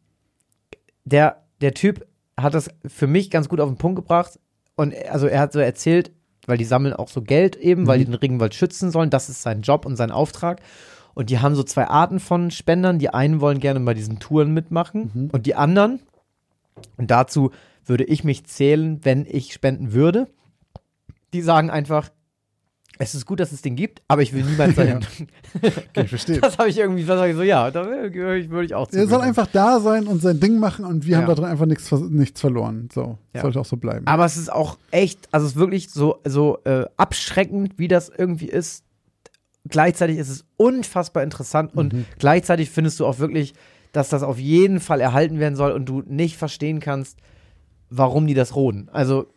der, der Typ hat das für mich ganz gut auf den Punkt gebracht. Und er- also er hat so erzählt, weil die sammeln auch so Geld eben, weil die den Regenwald schützen sollen. Das ist sein Job und sein Auftrag. Und die haben so zwei Arten von Spendern. Die einen wollen gerne bei diesen Touren mitmachen und die anderen, und dazu würde ich mich zählen, wenn ich spenden würde, die sagen einfach, es ist gut, dass es den gibt, aber ich will niemals dahin. Okay, ich verstehe. Das habe ich irgendwie, das ich so, ja, da würde ich, auch Er soll einfach da sein und sein Ding machen und wir Ja. haben da drin einfach nichts, nichts verloren. So, Ja. sollte auch so bleiben. Aber es ist auch echt, also es ist wirklich so, so äh, abschreckend, wie das irgendwie ist. Gleichzeitig ist es unfassbar interessant und Mhm. gleichzeitig findest du auch wirklich, dass das auf jeden Fall erhalten werden soll und du nicht verstehen kannst, warum die das roden. Also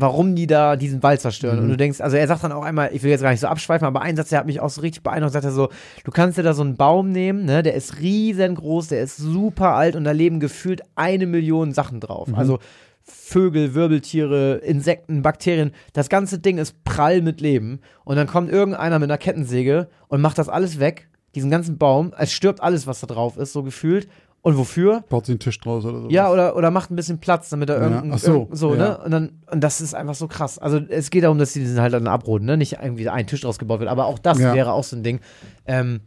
warum die da diesen Wald zerstören. Mhm. Und du denkst, also er sagt dann auch einmal, ich will jetzt gar nicht so abschweifen, aber ein Satz, der hat mich auch so richtig beeindruckt, sagt er so, du kannst dir da so einen Baum nehmen, ne, der ist riesengroß, der ist super alt und da leben gefühlt eine Million Sachen drauf. Also Vögel, Wirbeltiere, Insekten, Bakterien, das ganze Ding ist prall mit Leben. Und dann kommt irgendeiner mit einer Kettensäge und macht das alles weg, diesen ganzen Baum, es stirbt alles, was da drauf ist, so gefühlt. Und wofür? Baut sie einen Tisch draus oder so. Ja, oder, oder macht ein bisschen Platz, damit er Ja, ach so, so ja. ne? Und dann, und das ist einfach so krass. Also es geht darum, dass die diesen halt dann abroden, ne? Nicht irgendwie ein Tisch draus gebaut wird, aber auch das Ja. wäre auch so ein Ding. Ähm,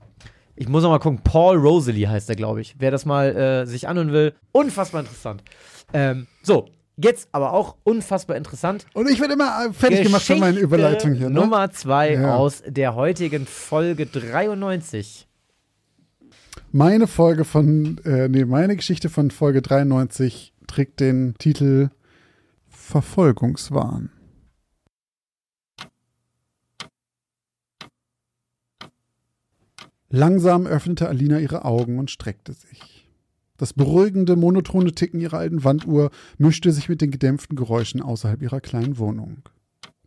ich muss noch mal gucken, Paul Rosalie heißt er, glaube ich. Wer das mal äh, sich anhören will, unfassbar interessant. Ähm, so, jetzt aber auch unfassbar interessant. Und ich werde immer äh, fertig gemacht von meinen Geschichte Überleitungen hier. Ne? Nummer zwei Ja. aus der heutigen Folge 93. Meine Folge von, äh, nee, meine Geschichte von Folge 93 trägt den Titel Verfolgungswahn. Langsam öffnete Alina ihre Augen und streckte sich. Das beruhigende, monotone Ticken ihrer alten Wanduhr mischte sich mit den gedämpften Geräuschen außerhalb ihrer kleinen Wohnung.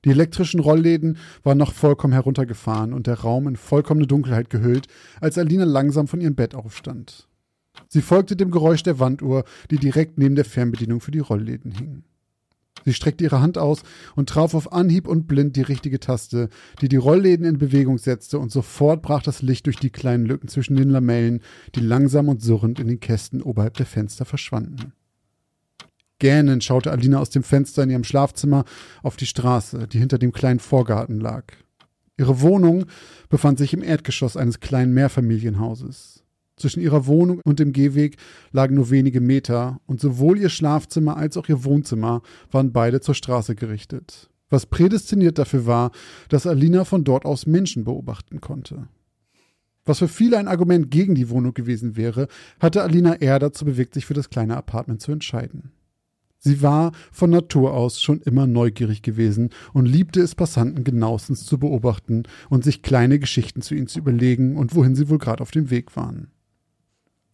Die elektrischen Rollläden waren noch vollkommen heruntergefahren und der Raum in vollkommene Dunkelheit gehüllt, als Alina langsam von ihrem Bett aufstand. Sie folgte dem Geräusch der Wanduhr, die direkt neben der Fernbedienung für die Rollläden hing. Sie streckte ihre Hand aus und traf auf Anhieb und blind die richtige Taste, die die Rollläden in Bewegung setzte, und sofort brach das Licht durch die kleinen Lücken zwischen den Lamellen, die langsam und surrend in den Kästen oberhalb der Fenster verschwanden. Gähnend schaute Alina aus dem Fenster in ihrem Schlafzimmer auf die Straße, die hinter dem kleinen Vorgarten lag. Ihre Wohnung befand sich im Erdgeschoss eines kleinen Mehrfamilienhauses. Zwischen ihrer Wohnung und dem Gehweg lagen nur wenige Meter, und sowohl ihr Schlafzimmer als auch ihr Wohnzimmer waren beide zur Straße gerichtet, was prädestiniert dafür war, dass Alina von dort aus Menschen beobachten konnte. Was für viele ein Argument gegen die Wohnung gewesen wäre, hatte Alina eher dazu bewegt, sich für das kleine Apartment zu entscheiden. Sie war von Natur aus schon immer neugierig gewesen und liebte es, Passanten genauestens zu beobachten und sich kleine Geschichten zu ihnen zu überlegen und wohin sie wohl gerade auf dem Weg waren.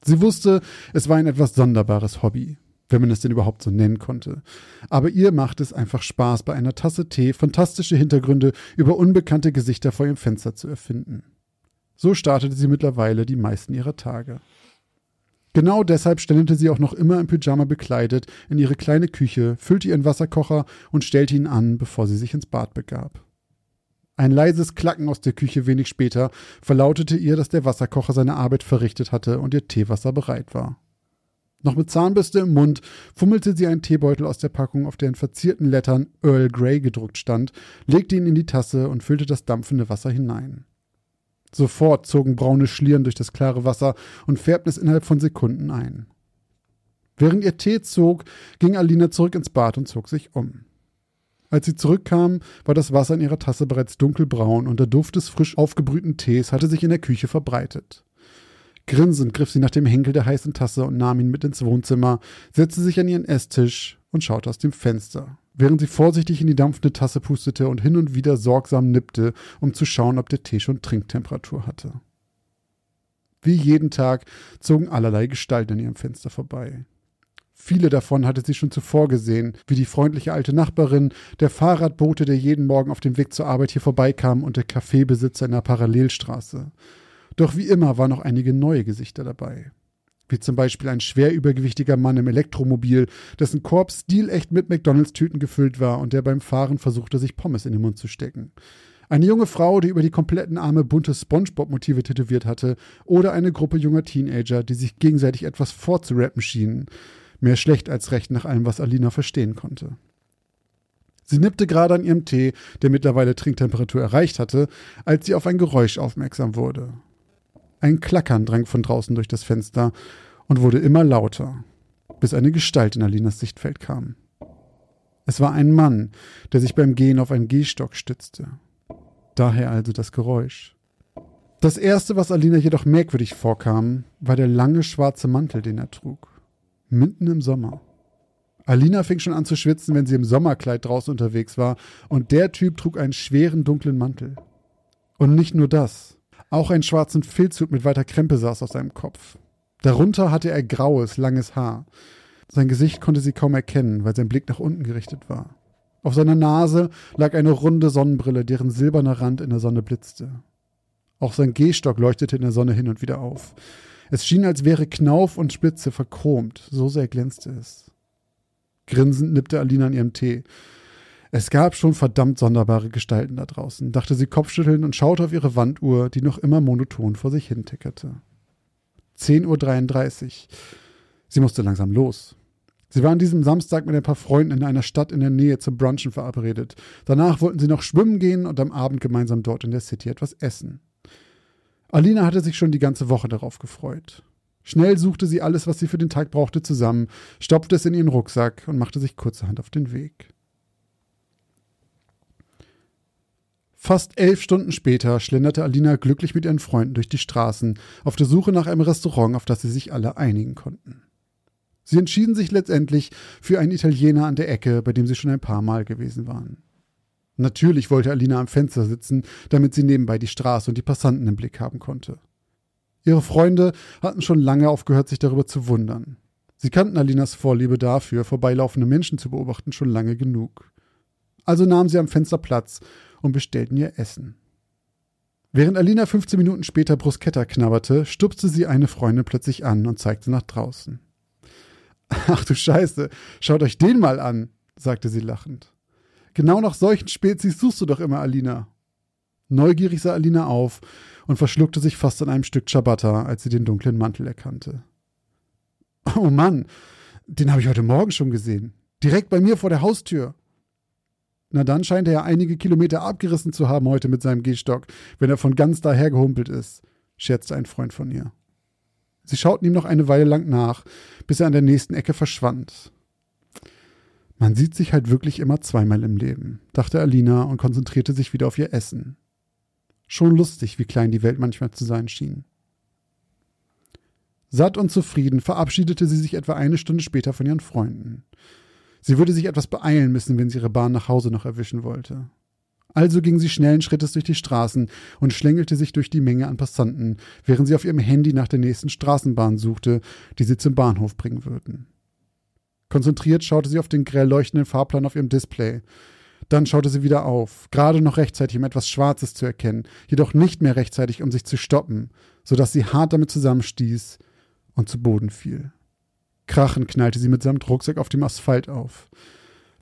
Sie wusste, es war ein etwas sonderbares Hobby, wenn man es denn überhaupt so nennen konnte. Aber ihr macht es einfach Spaß, bei einer Tasse Tee fantastische Hintergründe über unbekannte Gesichter vor ihrem Fenster zu erfinden. So startete sie mittlerweile die meisten ihrer Tage. Genau deshalb stellte sie auch noch immer im Pyjama bekleidet in ihre kleine Küche, füllte ihren Wasserkocher und stellte ihn an, bevor sie sich ins Bad begab. Ein leises Klacken aus der Küche wenig später verlautete ihr, dass der Wasserkocher seine Arbeit verrichtet hatte und ihr Teewasser bereit war. Noch mit Zahnbürste im Mund fummelte sie einen Teebeutel aus der Packung, auf der in verzierten Lettern Earl Grey gedruckt stand, legte ihn in die Tasse und füllte das dampfende Wasser hinein. Sofort zogen braune Schlieren durch das klare Wasser und färbten es innerhalb von Sekunden ein. Während ihr Tee zog, ging Alina zurück ins Bad und zog sich um. Als sie zurückkam, war das Wasser in ihrer Tasse bereits dunkelbraun und der Duft des frisch aufgebrühten Tees hatte sich in der Küche verbreitet. Grinsend griff sie nach dem Henkel der heißen Tasse und nahm ihn mit ins Wohnzimmer, setzte sich an ihren Esstisch und schaute aus dem Fenster während sie vorsichtig in die dampfende Tasse pustete und hin und wieder sorgsam nippte, um zu schauen, ob der Tee schon Trinktemperatur hatte. Wie jeden Tag zogen allerlei Gestalten an ihrem Fenster vorbei. Viele davon hatte sie schon zuvor gesehen, wie die freundliche alte Nachbarin, der Fahrradbote, der jeden Morgen auf dem Weg zur Arbeit hier vorbeikam und der Kaffeebesitzer in der Parallelstraße. Doch wie immer waren noch einige neue Gesichter dabei wie zum Beispiel ein schwer übergewichtiger Mann im Elektromobil, dessen Korb stilecht mit McDonalds-Tüten gefüllt war und der beim Fahren versuchte, sich Pommes in den Mund zu stecken. Eine junge Frau, die über die kompletten Arme bunte Spongebob-Motive tätowiert hatte, oder eine Gruppe junger Teenager, die sich gegenseitig etwas vorzurappen schienen. Mehr schlecht als recht nach allem, was Alina verstehen konnte. Sie nippte gerade an ihrem Tee, der mittlerweile Trinktemperatur erreicht hatte, als sie auf ein Geräusch aufmerksam wurde. Ein Klackern drang von draußen durch das Fenster und wurde immer lauter, bis eine Gestalt in Alinas Sichtfeld kam. Es war ein Mann, der sich beim Gehen auf einen Gehstock stützte. Daher also das Geräusch. Das erste, was Alina jedoch merkwürdig vorkam, war der lange schwarze Mantel, den er trug. Mitten im Sommer. Alina fing schon an zu schwitzen, wenn sie im Sommerkleid draußen unterwegs war, und der Typ trug einen schweren dunklen Mantel. Und nicht nur das. Auch einen schwarzen Filzhut mit weiter Krempe saß auf seinem Kopf. Darunter hatte er graues, langes Haar. Sein Gesicht konnte sie kaum erkennen, weil sein Blick nach unten gerichtet war. Auf seiner Nase lag eine runde Sonnenbrille, deren silberner Rand in der Sonne blitzte. Auch sein Gehstock leuchtete in der Sonne hin und wieder auf. Es schien, als wäre Knauf und Spitze verchromt, so sehr glänzte es. Grinsend nippte Alina an ihrem Tee. Es gab schon verdammt sonderbare Gestalten da draußen, dachte sie kopfschüttelnd und schaute auf ihre Wanduhr, die noch immer monoton vor sich hin tickerte. 10.33 Uhr. Sie musste langsam los. Sie war an diesem Samstag mit ein paar Freunden in einer Stadt in der Nähe zum Brunchen verabredet. Danach wollten sie noch schwimmen gehen und am Abend gemeinsam dort in der City etwas essen. Alina hatte sich schon die ganze Woche darauf gefreut. Schnell suchte sie alles, was sie für den Tag brauchte, zusammen, stopfte es in ihren Rucksack und machte sich kurzerhand auf den Weg. Fast elf Stunden später schlenderte Alina glücklich mit ihren Freunden durch die Straßen, auf der Suche nach einem Restaurant, auf das sie sich alle einigen konnten. Sie entschieden sich letztendlich für einen Italiener an der Ecke, bei dem sie schon ein paar Mal gewesen waren. Natürlich wollte Alina am Fenster sitzen, damit sie nebenbei die Straße und die Passanten im Blick haben konnte. Ihre Freunde hatten schon lange aufgehört, sich darüber zu wundern. Sie kannten Alinas Vorliebe dafür, vorbeilaufende Menschen zu beobachten, schon lange genug. Also nahmen sie am Fenster Platz und bestellten ihr Essen. Während Alina 15 Minuten später Bruschetta knabberte, stupste sie eine Freundin plötzlich an und zeigte nach draußen. Ach du Scheiße, schaut euch den mal an, sagte sie lachend. Genau nach solchen Spezies suchst du doch immer, Alina. Neugierig sah Alina auf und verschluckte sich fast an einem Stück Ciabatta, als sie den dunklen Mantel erkannte. Oh Mann, den habe ich heute Morgen schon gesehen. Direkt bei mir vor der Haustür. Na dann scheint er ja einige Kilometer abgerissen zu haben heute mit seinem Gehstock, wenn er von ganz daher gehumpelt ist, scherzte ein Freund von ihr. Sie schauten ihm noch eine Weile lang nach, bis er an der nächsten Ecke verschwand. Man sieht sich halt wirklich immer zweimal im Leben, dachte Alina und konzentrierte sich wieder auf ihr Essen. Schon lustig, wie klein die Welt manchmal zu sein schien. Satt und zufrieden verabschiedete sie sich etwa eine Stunde später von ihren Freunden. Sie würde sich etwas beeilen müssen, wenn sie ihre Bahn nach Hause noch erwischen wollte. Also ging sie schnellen Schrittes durch die Straßen und schlängelte sich durch die Menge an Passanten, während sie auf ihrem Handy nach der nächsten Straßenbahn suchte, die sie zum Bahnhof bringen würden. Konzentriert schaute sie auf den grell leuchtenden Fahrplan auf ihrem Display. Dann schaute sie wieder auf, gerade noch rechtzeitig, um etwas Schwarzes zu erkennen, jedoch nicht mehr rechtzeitig, um sich zu stoppen, so dass sie hart damit zusammenstieß und zu Boden fiel. Krachend knallte sie mitsamt Rucksack auf dem Asphalt auf.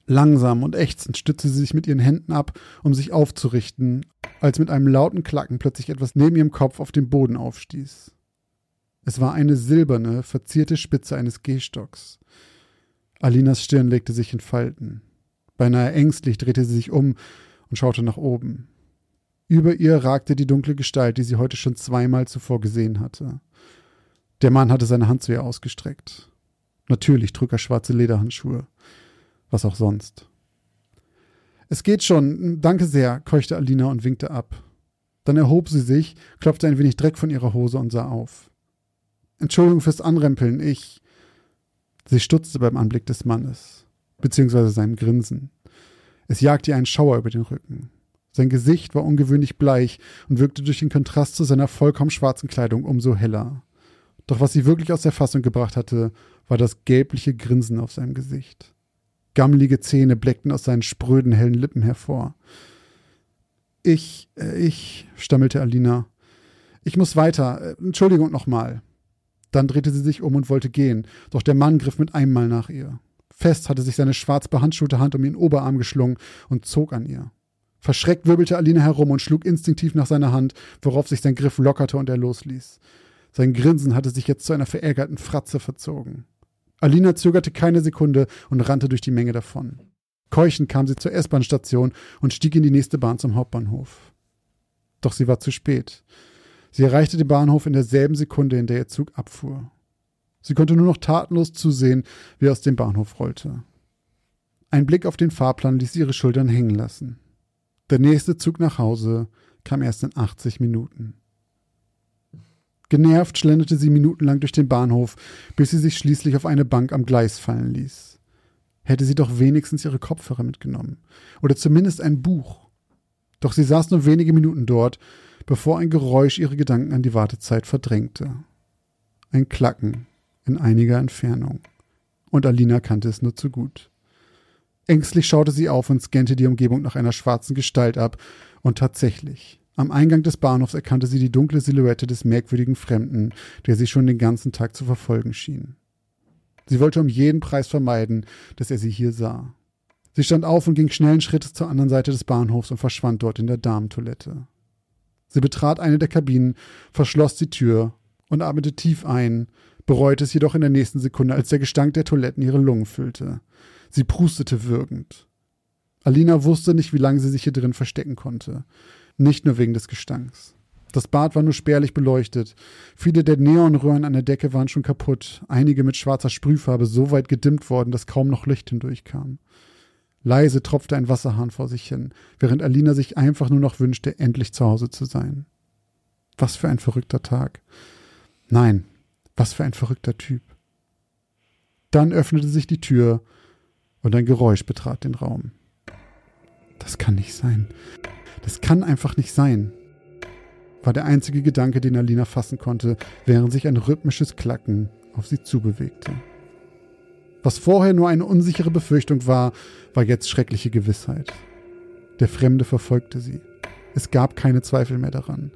Langsam und ächzend stützte sie sich mit ihren Händen ab, um sich aufzurichten, als mit einem lauten Klacken plötzlich etwas neben ihrem Kopf auf den Boden aufstieß. Es war eine silberne, verzierte Spitze eines Gehstocks. Alinas Stirn legte sich in Falten. Beinahe ängstlich drehte sie sich um und schaute nach oben. Über ihr ragte die dunkle Gestalt, die sie heute schon zweimal zuvor gesehen hatte. Der Mann hatte seine Hand zu ihr ausgestreckt. Natürlich trug er schwarze Lederhandschuhe. Was auch sonst. Es geht schon. Danke sehr, keuchte Alina und winkte ab. Dann erhob sie sich, klopfte ein wenig Dreck von ihrer Hose und sah auf. Entschuldigung fürs Anrempeln, ich. Sie stutzte beim Anblick des Mannes, beziehungsweise seinem Grinsen. Es jagte ihr einen Schauer über den Rücken. Sein Gesicht war ungewöhnlich bleich und wirkte durch den Kontrast zu seiner vollkommen schwarzen Kleidung umso heller. Doch was sie wirklich aus der Fassung gebracht hatte, war das gelbliche Grinsen auf seinem Gesicht. Gammelige Zähne bleckten aus seinen spröden, hellen Lippen hervor. Ich, äh, ich, stammelte Alina. Ich muss weiter. Äh, Entschuldigung nochmal. Dann drehte sie sich um und wollte gehen, doch der Mann griff mit einem Mal nach ihr. Fest hatte sich seine schwarz behandschuhte Hand um ihren Oberarm geschlungen und zog an ihr. Verschreckt wirbelte Alina herum und schlug instinktiv nach seiner Hand, worauf sich sein Griff lockerte und er losließ. Sein Grinsen hatte sich jetzt zu einer verärgerten Fratze verzogen. Alina zögerte keine Sekunde und rannte durch die Menge davon. Keuchend kam sie zur S-Bahn-Station und stieg in die nächste Bahn zum Hauptbahnhof. Doch sie war zu spät. Sie erreichte den Bahnhof in derselben Sekunde, in der ihr Zug abfuhr. Sie konnte nur noch tatenlos zusehen, wie er aus dem Bahnhof rollte. Ein Blick auf den Fahrplan ließ ihre Schultern hängen lassen. Der nächste Zug nach Hause kam erst in 80 Minuten. Genervt schlenderte sie minutenlang durch den Bahnhof, bis sie sich schließlich auf eine Bank am Gleis fallen ließ. Hätte sie doch wenigstens ihre Kopfhörer mitgenommen. Oder zumindest ein Buch. Doch sie saß nur wenige Minuten dort, bevor ein Geräusch ihre Gedanken an die Wartezeit verdrängte. Ein Klacken in einiger Entfernung. Und Alina kannte es nur zu gut. Ängstlich schaute sie auf und scannte die Umgebung nach einer schwarzen Gestalt ab. Und tatsächlich, am Eingang des Bahnhofs erkannte sie die dunkle Silhouette des merkwürdigen Fremden, der sie schon den ganzen Tag zu verfolgen schien. Sie wollte um jeden Preis vermeiden, dass er sie hier sah. Sie stand auf und ging schnellen Schrittes zur anderen Seite des Bahnhofs und verschwand dort in der Damentoilette. Sie betrat eine der Kabinen, verschloss die Tür und atmete tief ein, bereute es jedoch in der nächsten Sekunde, als der Gestank der Toiletten ihre Lungen füllte. Sie prustete würgend. Alina wusste nicht, wie lange sie sich hier drin verstecken konnte. Nicht nur wegen des Gestanks. Das Bad war nur spärlich beleuchtet. Viele der Neonröhren an der Decke waren schon kaputt, einige mit schwarzer Sprühfarbe so weit gedimmt worden, dass kaum noch Licht hindurchkam. Leise tropfte ein Wasserhahn vor sich hin, während Alina sich einfach nur noch wünschte, endlich zu Hause zu sein. Was für ein verrückter Tag. Nein, was für ein verrückter Typ. Dann öffnete sich die Tür und ein Geräusch betrat den Raum. Das kann nicht sein. Das kann einfach nicht sein, war der einzige Gedanke, den Alina fassen konnte, während sich ein rhythmisches Klacken auf sie zubewegte. Was vorher nur eine unsichere Befürchtung war, war jetzt schreckliche Gewissheit. Der Fremde verfolgte sie. Es gab keine Zweifel mehr daran.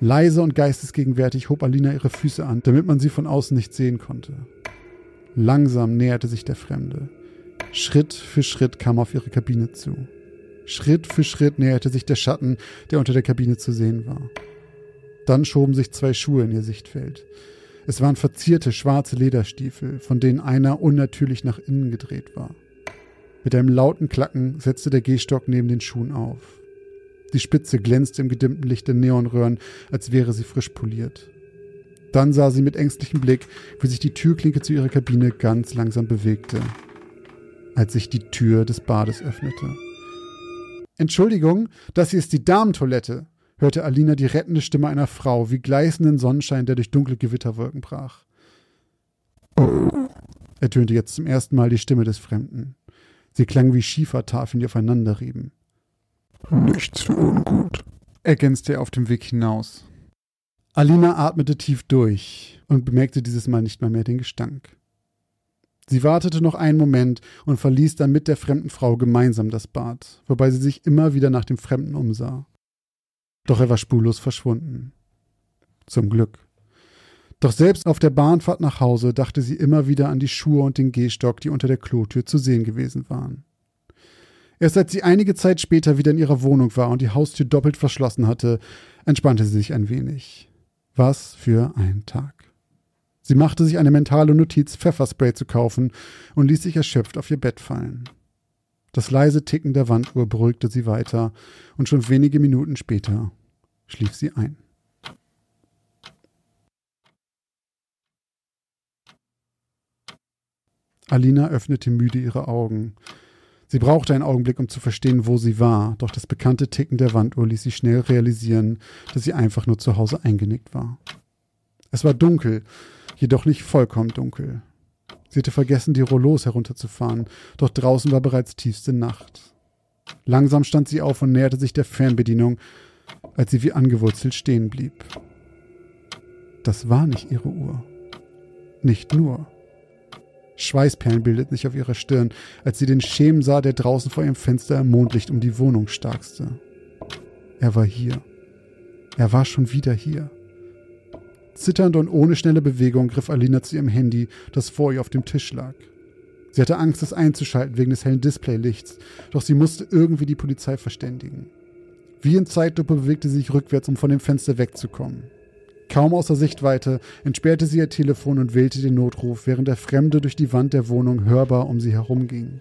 Leise und geistesgegenwärtig hob Alina ihre Füße an, damit man sie von außen nicht sehen konnte. Langsam näherte sich der Fremde. Schritt für Schritt kam er auf ihre Kabine zu. Schritt für Schritt näherte sich der Schatten, der unter der Kabine zu sehen war. Dann schoben sich zwei Schuhe in ihr Sichtfeld. Es waren verzierte schwarze Lederstiefel, von denen einer unnatürlich nach innen gedreht war. Mit einem lauten Klacken setzte der Gehstock neben den Schuhen auf. Die Spitze glänzte im gedimmten Licht der Neonröhren, als wäre sie frisch poliert. Dann sah sie mit ängstlichem Blick, wie sich die Türklinke zu ihrer Kabine ganz langsam bewegte, als sich die Tür des Bades öffnete. Entschuldigung, das hier ist die Damentoilette, hörte Alina die rettende Stimme einer Frau wie gleißenden Sonnenschein, der durch dunkle Gewitterwolken brach. ertönte jetzt zum ersten Mal die Stimme des Fremden. Sie klang wie Schiefertafeln, die aufeinander rieben. Nichts für ungut, ergänzte er auf dem Weg hinaus. Alina atmete tief durch und bemerkte dieses Mal nicht mal mehr den Gestank. Sie wartete noch einen Moment und verließ dann mit der fremden Frau gemeinsam das Bad, wobei sie sich immer wieder nach dem Fremden umsah. Doch er war spurlos verschwunden. Zum Glück. Doch selbst auf der Bahnfahrt nach Hause dachte sie immer wieder an die Schuhe und den Gehstock, die unter der Klotür zu sehen gewesen waren. Erst als sie einige Zeit später wieder in ihrer Wohnung war und die Haustür doppelt verschlossen hatte, entspannte sie sich ein wenig. Was für ein Tag. Sie machte sich eine mentale Notiz, Pfefferspray zu kaufen und ließ sich erschöpft auf ihr Bett fallen. Das leise Ticken der Wanduhr beruhigte sie weiter, und schon wenige Minuten später schlief sie ein. Alina öffnete müde ihre Augen. Sie brauchte einen Augenblick, um zu verstehen, wo sie war, doch das bekannte Ticken der Wanduhr ließ sie schnell realisieren, dass sie einfach nur zu Hause eingenickt war. Es war dunkel, jedoch nicht vollkommen dunkel. Sie hatte vergessen, die Rollos herunterzufahren, doch draußen war bereits tiefste Nacht. Langsam stand sie auf und näherte sich der Fernbedienung, als sie wie angewurzelt stehen blieb. Das war nicht ihre Uhr. Nicht nur. Schweißperlen bildeten sich auf ihrer Stirn, als sie den Schemen sah, der draußen vor ihrem Fenster im Mondlicht um die Wohnung starkste. Er war hier. Er war schon wieder hier. Zitternd und ohne schnelle Bewegung griff Alina zu ihrem Handy, das vor ihr auf dem Tisch lag. Sie hatte Angst, es einzuschalten wegen des hellen Displaylichts, doch sie musste irgendwie die Polizei verständigen. Wie in Zeitlupe bewegte sie sich rückwärts, um von dem Fenster wegzukommen. Kaum außer Sichtweite entsperrte sie ihr Telefon und wählte den Notruf, während der Fremde durch die Wand der Wohnung hörbar um sie herumging.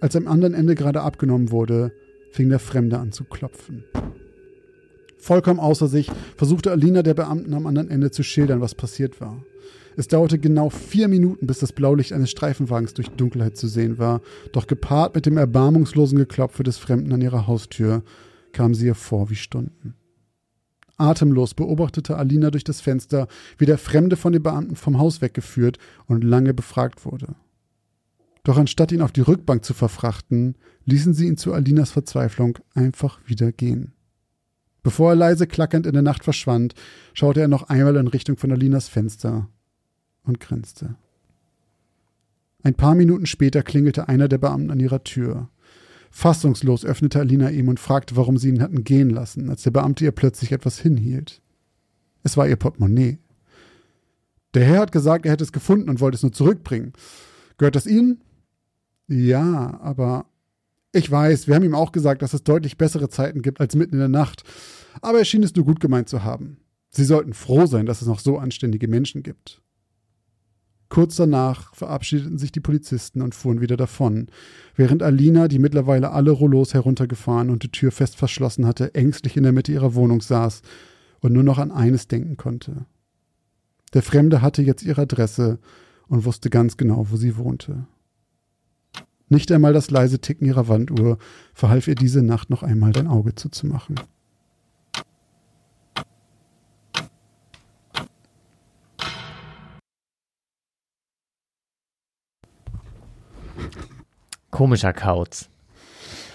Als am anderen Ende gerade abgenommen wurde, fing der Fremde an zu klopfen. Vollkommen außer sich versuchte Alina der Beamten am anderen Ende zu schildern, was passiert war. Es dauerte genau vier Minuten, bis das Blaulicht eines Streifenwagens durch Dunkelheit zu sehen war, doch gepaart mit dem erbarmungslosen Geklopfe des Fremden an ihrer Haustür kam sie ihr vor wie Stunden. Atemlos beobachtete Alina durch das Fenster, wie der Fremde von den Beamten vom Haus weggeführt und lange befragt wurde. Doch anstatt ihn auf die Rückbank zu verfrachten, ließen sie ihn zu Alinas Verzweiflung einfach wieder gehen. Bevor er leise klackernd in der Nacht verschwand, schaute er noch einmal in Richtung von Alinas Fenster und grinste. Ein paar Minuten später klingelte einer der Beamten an ihrer Tür. Fassungslos öffnete Alina ihm und fragte, warum sie ihn hatten gehen lassen, als der Beamte ihr plötzlich etwas hinhielt. Es war ihr Portemonnaie. Der Herr hat gesagt, er hätte es gefunden und wollte es nur zurückbringen. Gehört das Ihnen? Ja, aber ich weiß, wir haben ihm auch gesagt, dass es deutlich bessere Zeiten gibt als mitten in der Nacht. Aber er schien es nur gut gemeint zu haben. Sie sollten froh sein, dass es noch so anständige Menschen gibt. Kurz danach verabschiedeten sich die Polizisten und fuhren wieder davon, während Alina, die mittlerweile alle Rollos heruntergefahren und die Tür fest verschlossen hatte, ängstlich in der Mitte ihrer Wohnung saß und nur noch an eines denken konnte. Der Fremde hatte jetzt ihre Adresse und wusste ganz genau, wo sie wohnte. Nicht einmal das leise Ticken ihrer Wanduhr verhalf ihr diese Nacht noch einmal dein Auge zuzumachen. Komischer Kauz.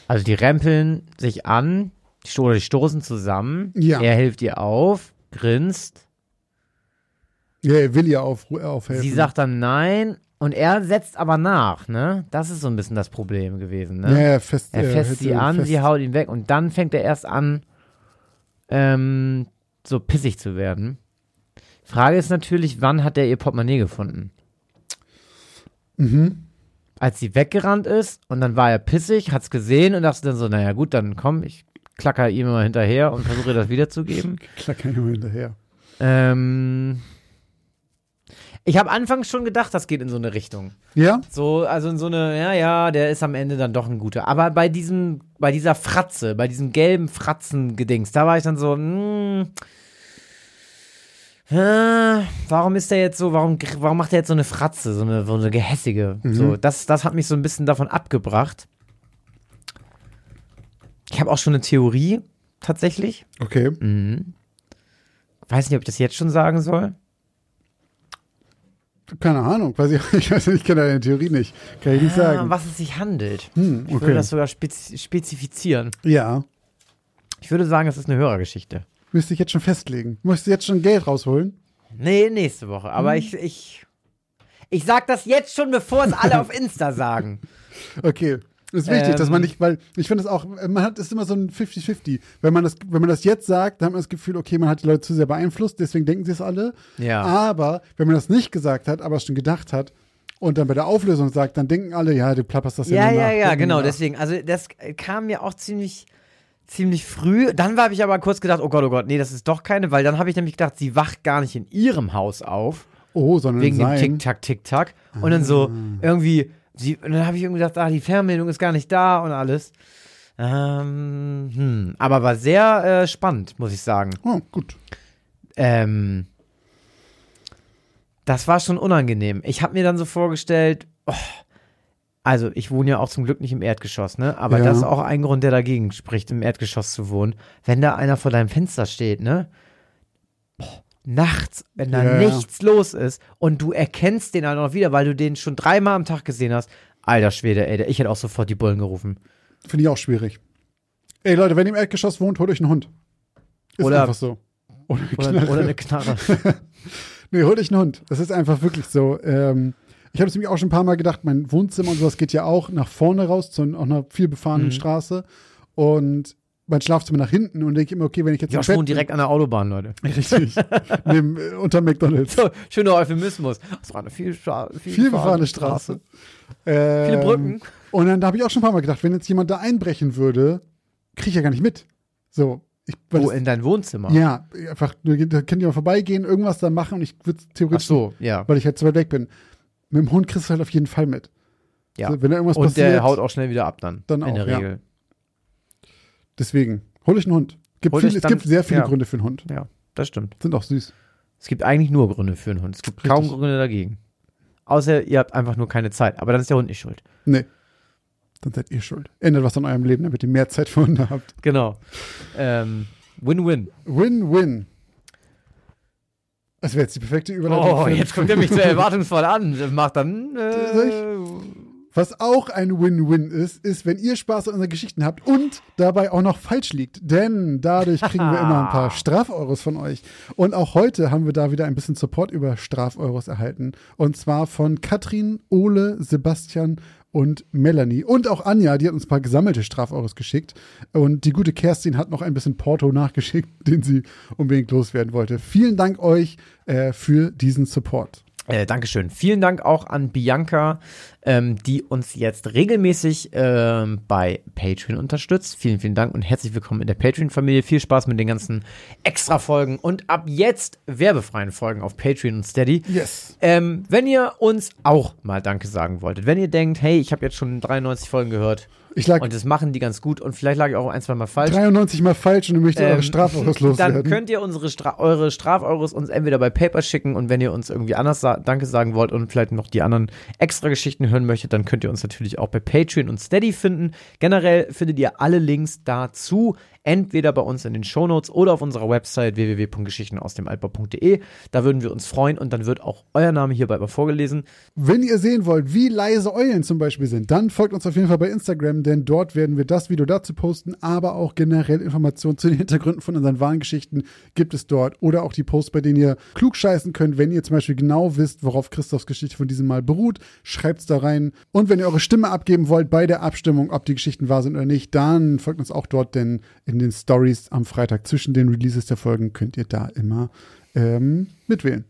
Also die rempeln sich an, oder die stoßen zusammen. Ja. Er hilft ihr auf, grinst. Ja, er will ihr auf, aufhelfen. Sie sagt dann nein und er setzt aber nach, ne? Das ist so ein bisschen das Problem gewesen, ne? ja, er fest, er hätte sie an, fest- sie haut ihn weg und dann fängt er erst an, ähm, so pissig zu werden. Frage ist natürlich, wann hat er ihr Portemonnaie gefunden? Mhm. Als sie weggerannt ist und dann war er pissig, hat's gesehen und dachte dann so, naja gut, dann komm, ich klacker ihm mal hinterher und versuche das wiederzugeben. Klacker ihm hinterher. ähm, ich habe anfangs schon gedacht, das geht in so eine Richtung. Ja? So, also in so eine, ja, ja, der ist am Ende dann doch ein guter. Aber bei diesem, bei dieser Fratze, bei diesem gelben Fratzen-Gedings, da war ich dann so, hm, Äh, warum ist der jetzt so, warum, warum macht er jetzt so eine Fratze, so eine, so eine gehässige? So, das, das hat mich so ein bisschen davon abgebracht. Ich habe auch schon eine Theorie, tatsächlich. Okay. Mhm. Weiß nicht, ob ich das jetzt schon sagen soll. Keine Ahnung. Weiß ich, ich weiß nicht, ich kenne deine Theorie nicht. Kann ich nicht Ah, sagen. was es sich handelt. Hm, Ich würde okay. das sogar spez spezifizieren. Ja. Ich würde sagen, es ist eine Hörergeschichte. Müsste ich jetzt schon festlegen. Möchtest du jetzt schon Geld rausholen? Nee, nächste Woche. Hm. Aber ich, ich, ich sag das jetzt schon, bevor es alle auf Insta sagen. Okay. Ist wichtig, Ähm. dass man nicht, weil ich finde es auch, man hat, es ist immer so ein 50-50. Wenn man das, wenn man das jetzt sagt, dann hat man das Gefühl, okay, man hat die Leute zu sehr beeinflusst, deswegen denken sie es alle. Ja. Aber wenn man das nicht gesagt hat, aber es schon gedacht hat und dann bei der Auflösung sagt, dann denken alle, ja, du plapperst das ja Ja, ja, nach. ja, genau. nach. Deswegen, also das kam mir auch ziemlich, ziemlich früh. Dann habe ich aber kurz gedacht, oh Gott, oh Gott, nee, das ist doch keine, weil dann habe ich nämlich gedacht, sie wacht gar nicht in ihrem Haus auf, Oh, sondern wegen dem sein. Tick-Tack, Tick-Tack. Und dann so Ah. irgendwie, sie, und dann habe ich irgendwie gedacht, ah, die Fernbedienung ist gar nicht da und alles. Ähm, hm. Aber war sehr äh, spannend, muss ich sagen. Oh, gut. Ähm, das war schon unangenehm. Ich habe mir dann so vorgestellt, oh, also ich wohne ja auch zum Glück nicht im Erdgeschoss, ne? Aber Ja. das ist auch ein Grund, der dagegen spricht, im Erdgeschoss zu wohnen. Wenn da einer vor deinem Fenster steht, ne? Nachts, wenn da ja. nichts los ist und du erkennst den dann noch wieder, weil du den schon dreimal am Tag gesehen hast. Alter Schwede, ey, ich hätte auch sofort die Bullen gerufen. Finde ich auch schwierig. Ey, Leute, wenn ihr im Erdgeschoss wohnt, holt euch einen Hund. Ist Oder- einfach so. Oder, eine Knarre. oder eine Knarre. Nee, holt euch einen Hund. Das ist einfach wirklich so. Ähm, ich habe es nämlich auch schon ein paar Mal gedacht, mein Wohnzimmer und sowas geht ja auch nach vorne raus, zu auch einer viel befahrenen Mhm. Straße. Und mein Schlafzimmer nach hinten und denke immer, okay, wenn ich jetzt Bett wohnt direkt an der Autobahn, Leute. richtig, neben, äh, unter McDonalds. So, schöner Euphemismus. Das war eine viel, viel, Viel befahrene Straße. Ähm, Viele Brücken. Und dann habe ich auch schon ein paar Mal gedacht, wenn jetzt jemand da einbrechen würde, kriege ich ja gar nicht mit. So, ich, Wo, das, in dein Wohnzimmer? ja, einfach, da könnte jemand vorbeigehen, irgendwas da machen und ich würde Ach theoretisch, so, ja. weil ich halt zu weit weg bin. Mit dem Hund kriegst du halt auf jeden Fall mit. ja. So, wenn da irgendwas Und passiert, der haut auch schnell wieder ab dann. Dann in auch, der ja. Deswegen, hol ich einen Hund. Gibt viel, es dann- gibt sehr viele ja. Gründe für einen Hund. Ja, das stimmt. Sind auch süß. Es gibt eigentlich nur Gründe für einen Hund. Es gibt kaum Richtig. Gründe dagegen. Außer ihr habt einfach nur keine Zeit. Aber dann ist der Hund nicht schuld. Nee. Dann seid ihr schuld. Ändert was an eurem Leben, damit ihr mehr Zeit für Hunde habt. Genau. Ähm, Win-win. Win-win. Das wäre jetzt die perfekte Überleitung. Oh, jetzt kommt er mich so erwartungsvoll an. Macht dann. Äh, Was auch ein Win-Win ist, ist, wenn ihr Spaß an unseren Geschichten habt und dabei auch noch falsch liegt. Denn dadurch kriegen wir immer ein paar Strafeuros von euch. Und auch heute haben wir da wieder ein bisschen Support über Strafeuros erhalten. Und zwar von Katrin, Ole, Sebastian und Melanie. Und auch Anja, die hat uns ein paar gesammelte Strafeuros geschickt. Und die gute Kerstin hat noch ein bisschen Porto nachgeschickt, den sie unbedingt loswerden wollte. Vielen Dank euch äh, für diesen Support. Äh, Dankeschön. Vielen Dank auch an Bianca, ähm, die uns jetzt regelmäßig ähm, bei Patreon unterstützt. Vielen, vielen Dank und herzlich willkommen in der Patreon-Familie. Viel Spaß mit den ganzen Extra-Folgen und ab jetzt werbefreien Folgen auf Patreon und Steady. Yes. Ähm, wenn ihr uns auch mal Danke sagen wolltet, wenn ihr denkt, hey, ich habe jetzt schon 93 Folgen gehört Ich lag und das machen die ganz gut und vielleicht lag ich auch ein, zwei Mal falsch. 93 mal falsch und du möchtest eure Ähm, Strafeuros Dann loswerden. könnt ihr unsere Stra eure Strafeuros uns entweder bei Paper schicken und wenn ihr uns irgendwie anders sa Danke sagen wollt und vielleicht noch die anderen extra Geschichten hören möchtet, dann könnt ihr uns natürlich auch bei Patreon und Steady finden. Generell findet ihr alle Links dazu entweder bei uns in den Shownotes oder auf unserer Website www.geschichtenausdemaltbau.de. Da würden wir uns freuen und dann wird auch euer Name hierbei mal vorgelesen. Wenn ihr sehen wollt, wie leise Eulen zum Beispiel sind, dann folgt uns auf jeden Fall bei Instagram, denn dort werden wir das Video dazu posten, aber auch generell Informationen zu den Hintergründen von unseren Warngeschichten gibt es dort. Oder auch die Posts, bei denen ihr klug scheißen könnt, wenn ihr zum Beispiel genau wisst, worauf Christophs Geschichte von diesem Mal beruht, schreibt's da rein. Und wenn ihr eure Stimme abgeben wollt bei der Abstimmung, ob die Geschichten wahr sind oder nicht, dann folgt uns auch dort, denn in den Stories am Freitag zwischen den Releases der Folgen könnt ihr da immer ähm, mitwählen.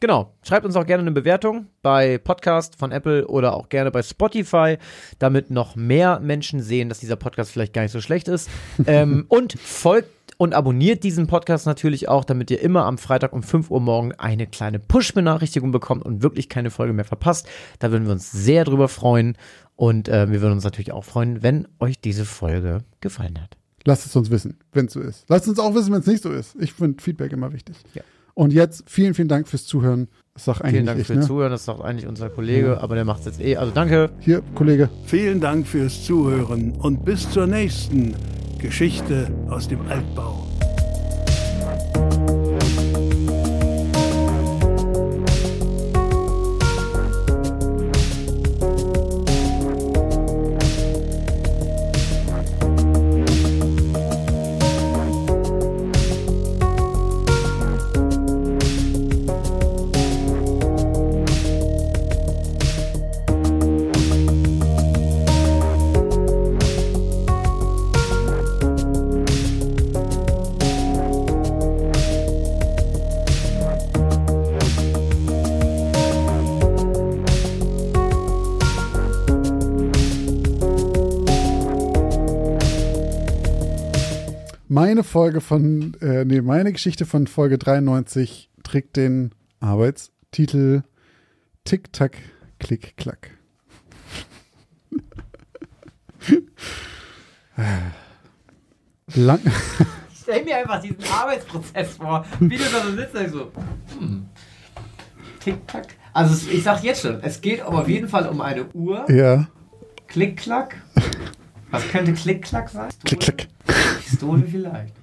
Genau. Schreibt uns auch gerne eine Bewertung bei Podcast von Apple oder auch gerne bei Spotify, damit noch mehr Menschen sehen, dass dieser Podcast vielleicht gar nicht so schlecht ist. ähm, und folgt und abonniert diesen Podcast natürlich auch, damit ihr immer am Freitag um 5 Uhr morgen eine kleine Push-Benachrichtigung bekommt und wirklich keine Folge mehr verpasst. Da würden wir uns sehr drüber freuen. Und äh, wir würden uns natürlich auch freuen, wenn euch diese Folge gefallen hat. Lasst es uns wissen, wenn es so ist. Lasst uns auch wissen, wenn es nicht so ist. Ich finde Feedback immer wichtig. Ja. Und jetzt vielen, vielen Dank fürs Zuhören. Das sagt eigentlich Vielen Dank ich, fürs ne? Zuhören, das sagt eigentlich unser Kollege, aber der macht es jetzt eh. Also danke. Hier, Kollege. Vielen Dank fürs Zuhören und bis zur nächsten Geschichte aus dem Altbau. Meine Folge von, äh, nee, meine Geschichte von Folge 93 trägt den Arbeitstitel Tick, Tack, Klick, Klack. Lang, Stell mir einfach diesen Arbeitsprozess vor, wie du da so sitzt und so. Hm. Tick-Tack. Also ich sag jetzt schon, es geht aber auf jeden Fall um eine Uhr. ja, Klick-Klack. Was könnte Klick-Klack sein? Klick, Klack. Pistole vielleicht.